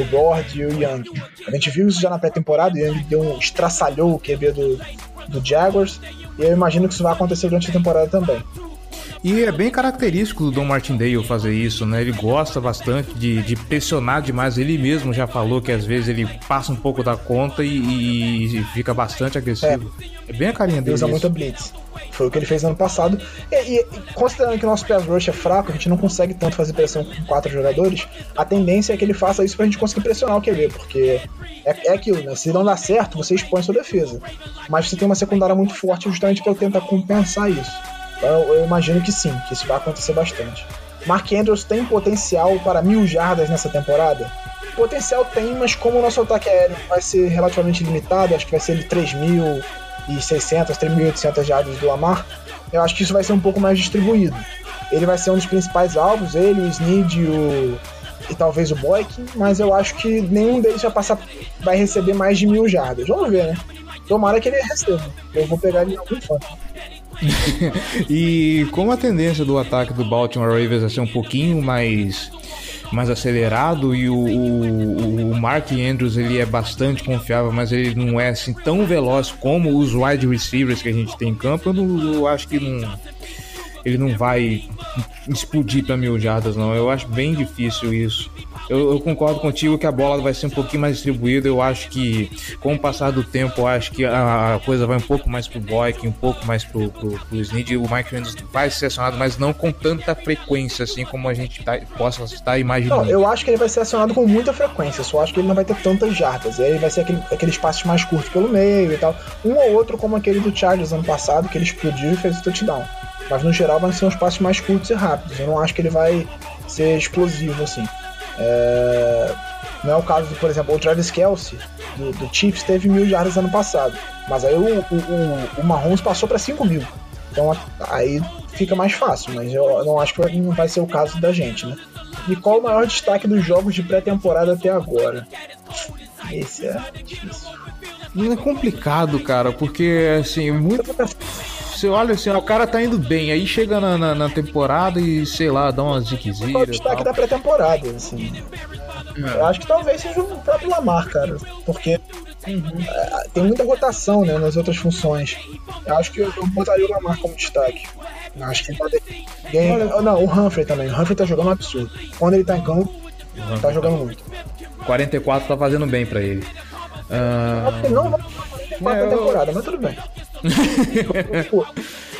S4: o Gord e o Young. A gente viu isso já na pré-temporada, o Young deu um, estraçalhou o QB do, do Jaguars, e eu imagino que isso vai acontecer durante a temporada também.
S3: E é bem característico do Don Martindale fazer isso, né? Ele gosta bastante de, de, pressionar demais. Ele mesmo já falou que às vezes ele passa um pouco da conta e, e fica bastante agressivo. É, é bem a carinha dele.
S4: Ele usa muito blitz. Foi o que ele fez ano passado. E, e, considerando que o nosso pass rush é fraco, a gente não consegue tanto fazer pressão com quatro jogadores, a tendência é que ele faça isso pra gente conseguir pressionar o QB, porque é, é aquilo, né? Se não dá certo, você expõe sua defesa. Mas você tem uma secundária muito forte justamente para tentar compensar isso. Então eu imagino que sim, que isso vai acontecer bastante. Mark Andrews tem potencial para mil jardas nessa temporada? Potencial tem, mas como o nosso ataque aéreo vai ser relativamente limitado, acho que vai ser de 3.600, 3.800 jardas do Lamar, eu acho que isso vai ser um pouco mais distribuído. Ele vai ser um dos principais alvos, ele, o Snead o, e talvez o Boykin, mas eu acho que nenhum deles vai passar, vai receber mais de mil jardas. Vamos ver, né? Tomara que ele receba. Eu vou pegar ele em algum fã.
S3: e como a tendência do ataque do Baltimore Ravens é ser um pouquinho mais mais acelerado e o, o, o, Mark Andrews ele é bastante confiável, mas ele não é assim tão veloz como os wide receivers que a gente tem em campo. Eu, não, eu acho que não, ele não vai explodir para mil jardas, não. Eu acho bem difícil isso. Eu, eu, concordo contigo que a bola vai ser um pouquinho mais distribuída. Eu acho que, com o passar do tempo, eu acho que a, a coisa vai um pouco mais pro Boyk, um pouco mais pro, pro, pro. O Mike Andrews vai ser acionado, mas não com tanta frequência, assim como a gente tá, possa estar imaginando.
S4: Não, eu acho que ele vai ser acionado com muita frequência, só acho que ele não vai ter tantas jardas. Aí vai ser aquele, aqueles passos mais curtos pelo meio e tal. Um ou outro, como aquele do Chargers ano passado, que ele explodiu e fez o touchdown. Mas no geral vai ser uns passos mais curtos e rápidos. Eu não acho que ele vai ser explosivo assim. É... Não é o caso, de, por exemplo, o Travis Kelsey do, do Chiefs teve mil jardas ano passado. Mas aí o, o, o, Mahomes passou para 5 mil. Então aí fica mais fácil, mas eu não acho que não vai ser o caso da gente, né? E qual o maior destaque dos jogos de pré-temporada até agora? Esse é difícil.
S3: Não é complicado, cara, porque assim, muito. Você olha assim, ó, o cara tá indo bem, aí chega na, na, na temporada e, sei lá, dá umas ziqueziras.
S4: É o destaque da pré-temporada, assim. É. Eu acho que talvez seja o próprio Lamar, cara, porque uhum. tem muita rotação né, nas outras funções. Eu acho que eu, eu botaria o Lamar como destaque. Eu acho que pode. Game... Não, o Humphrey também. O Humphrey tá jogando um absurdo. Quando ele tá em campo, uhum. tá jogando muito.
S3: 44 tá fazendo bem pra ele. Uh...
S4: Não, não, não é, temporada, eu... mas tudo bem. Pô,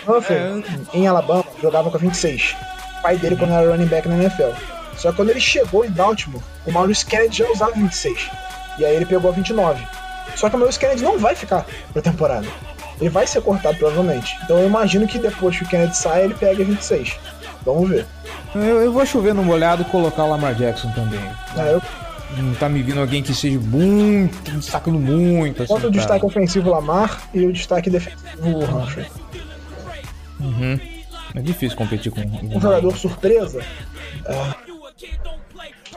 S4: Humphrey, é. em Alabama, jogava com 26. O pai dele quando era running back na NFL. Só que quando ele chegou em Baltimore, o Maurice Kennedy já usava 26. E aí ele pegou a 29. Só que o Maurice Kennedy não vai ficar pra temporada. Ele vai ser cortado provavelmente. Então eu imagino que depois que o Kennedy sai, ele pega a 26. Vamos ver.
S3: Eu, eu vou chover no molhado e colocar o Lamar Jackson também. É, eu... Não tá me vindo alguém que seja muito, destacando muito.
S4: Assim, o destaque ofensivo Lamar e o destaque defensivo Humphrey.
S3: Uhum. É difícil competir com
S4: um jogador surpresa. É...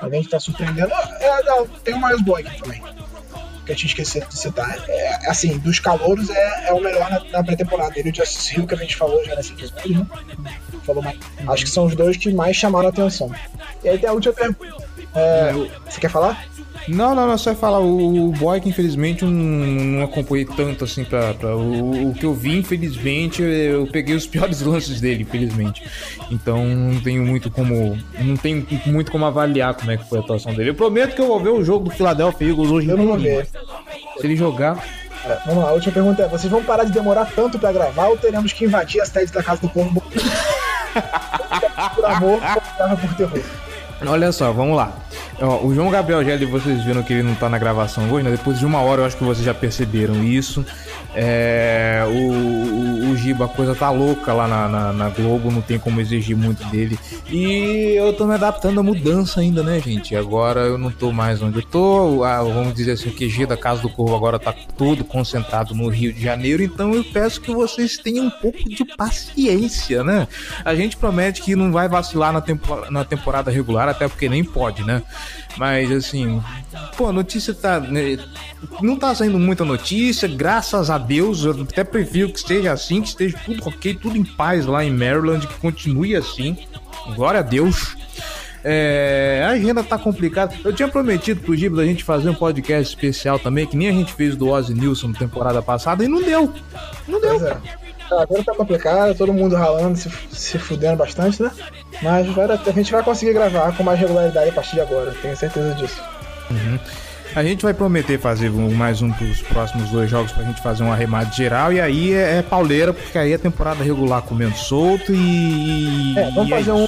S4: Alguém que tá surpreendendo. É, não, tem o Miles Boykin também. Que eu tinha esquecido de citar. É, assim, dos calouros é, é o melhor na, na pré-temporada. Ele e o Justice Hill, que a gente falou já nesse episódio, né? Falou mais. Acho que são os dois que mais chamaram a atenção. E aí tem a última pergunta. É, você quer falar?
S3: Não, não, não, só falar. O, o Boy, que infelizmente não, não acompanhei tanto assim pra. pra o, o, que eu vi, infelizmente, eu peguei os piores lances dele, infelizmente. Então não tenho muito como. Não tenho muito como avaliar como é que foi a atuação dele. Eu prometo que eu vou ver o jogo do Philadelphia Eagles hoje
S4: Eu não vou ver.
S3: Se ele jogar.
S4: É, vamos lá, a última pergunta é: vocês vão parar de demorar tanto pra gravar ou teremos que invadir as teses da casa do povo? por amor, por terror?
S3: Olha só, vamos lá. Ó, o João Gabriel Gelli, vocês viram que ele não tá na gravação hoje, né? Depois de uma hora eu acho que vocês já perceberam isso. É, o, o, o Giba, a coisa tá louca lá na, na, na, Globo, não tem como exigir muito dele. E eu tô me adaptando à mudança ainda, né, gente? Agora eu não tô mais onde eu tô. Ah, vamos dizer assim, o QG da Casa do Corvo agora tá todo concentrado no Rio de Janeiro. Então eu peço que vocês tenham um pouco de paciência, né? A gente promete que não vai vacilar na, tempo, na temporada regular, até porque nem pode, né? Mas assim, pô, a notícia tá. Né, não tá saindo muita notícia, graças a Deus. Eu até prefiro que esteja assim, que esteja tudo ok, tudo em paz lá em Maryland, que continue assim. Glória a Deus. É, a agenda tá complicada. Eu tinha prometido pro Gibbs a gente fazer um podcast especial também, que nem a gente fez do Ozzy Nilson temporada passada, e não deu. Não deu. É.
S4: Agora tá complicado, todo mundo ralando, se, se fudendo bastante, né? Mas vai, a gente vai conseguir gravar com mais regularidade a partir de agora, tenho certeza disso.
S3: Uhum. A gente vai prometer fazer mais um dos próximos dois jogos pra gente fazer um arremate geral e aí é, é pauleira, porque aí a temporada regular comendo solto e.
S4: É, vamos e fazer é um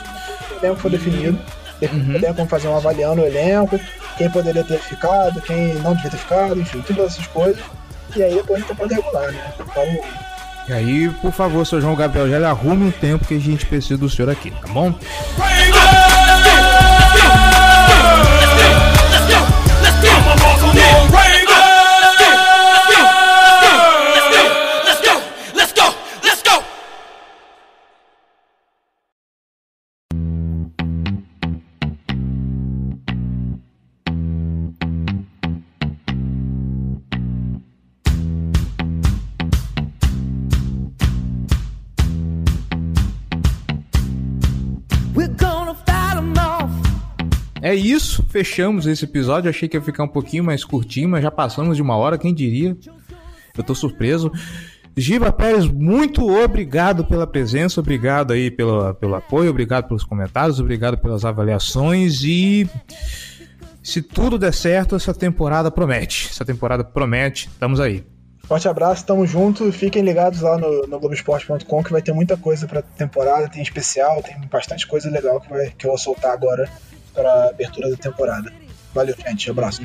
S4: elenco for definido. Uhum. Vamos fazer um avaliando o elenco, quem poderia ter ficado, quem não devia ter ficado, enfim, todas essas coisas. E aí depois a gente temporada regular, né? Então,
S3: e aí, por favor, seu João Gabriel, já arrume um tempo que a gente precisa do senhor aqui, tá bom? É isso. Fechamos esse episódio. Achei que ia ficar um pouquinho mais curtinho, mas já passamos de uma hora, quem diria? Eu tô surpreso. Giba Pérez, muito obrigado pela presença, obrigado aí pelo, pelo apoio, obrigado pelos comentários, obrigado pelas avaliações e se tudo der certo, essa temporada promete. Essa temporada promete, estamos aí.
S4: Forte abraço, tamo junto. Fiquem ligados lá no, no Globoesporte.com que vai ter muita coisa pra temporada, tem especial, tem bastante coisa legal que, vai, que eu vou soltar agora para abertura da temporada. Valeu, gente. Abraço.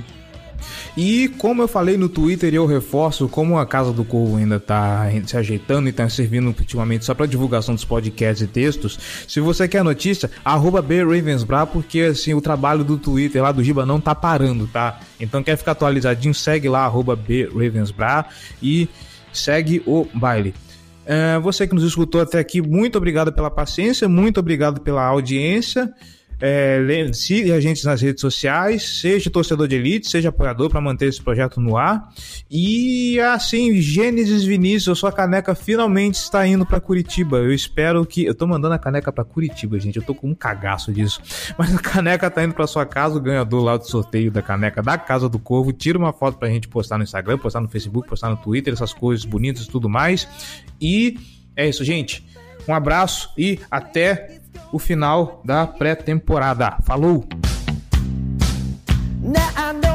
S3: E como eu falei no Twitter eu reforço, como a Casa do Corvo ainda tá se ajeitando e tá servindo ultimamente só para divulgação dos podcasts e textos, se você quer notícia, arroba BRavensBra, porque assim, o trabalho do Twitter lá do Giba não tá parando, tá? Então quer ficar atualizadinho, segue lá, arroba BRavensBra e segue o baile. Uh, você que nos escutou até aqui, muito obrigado pela paciência, muito obrigado pela audiência. É, siga a gente nas redes sociais, seja torcedor de elite, seja apoiador para manter esse projeto no ar. E assim, Gênesis Vinícius, sua caneca finalmente está indo para Curitiba. Eu espero que. Eu tô mandando a caneca para Curitiba, gente. Eu tô com um cagaço disso. Mas a caneca tá indo para sua casa, o ganhador lá do sorteio da caneca da Casa do Corvo. Tira uma foto pra gente postar no Instagram, postar no Facebook, postar no Twitter, essas coisas bonitas e tudo mais. E é isso, gente. Um abraço e até o final da pré-temporada. Falou! Now I know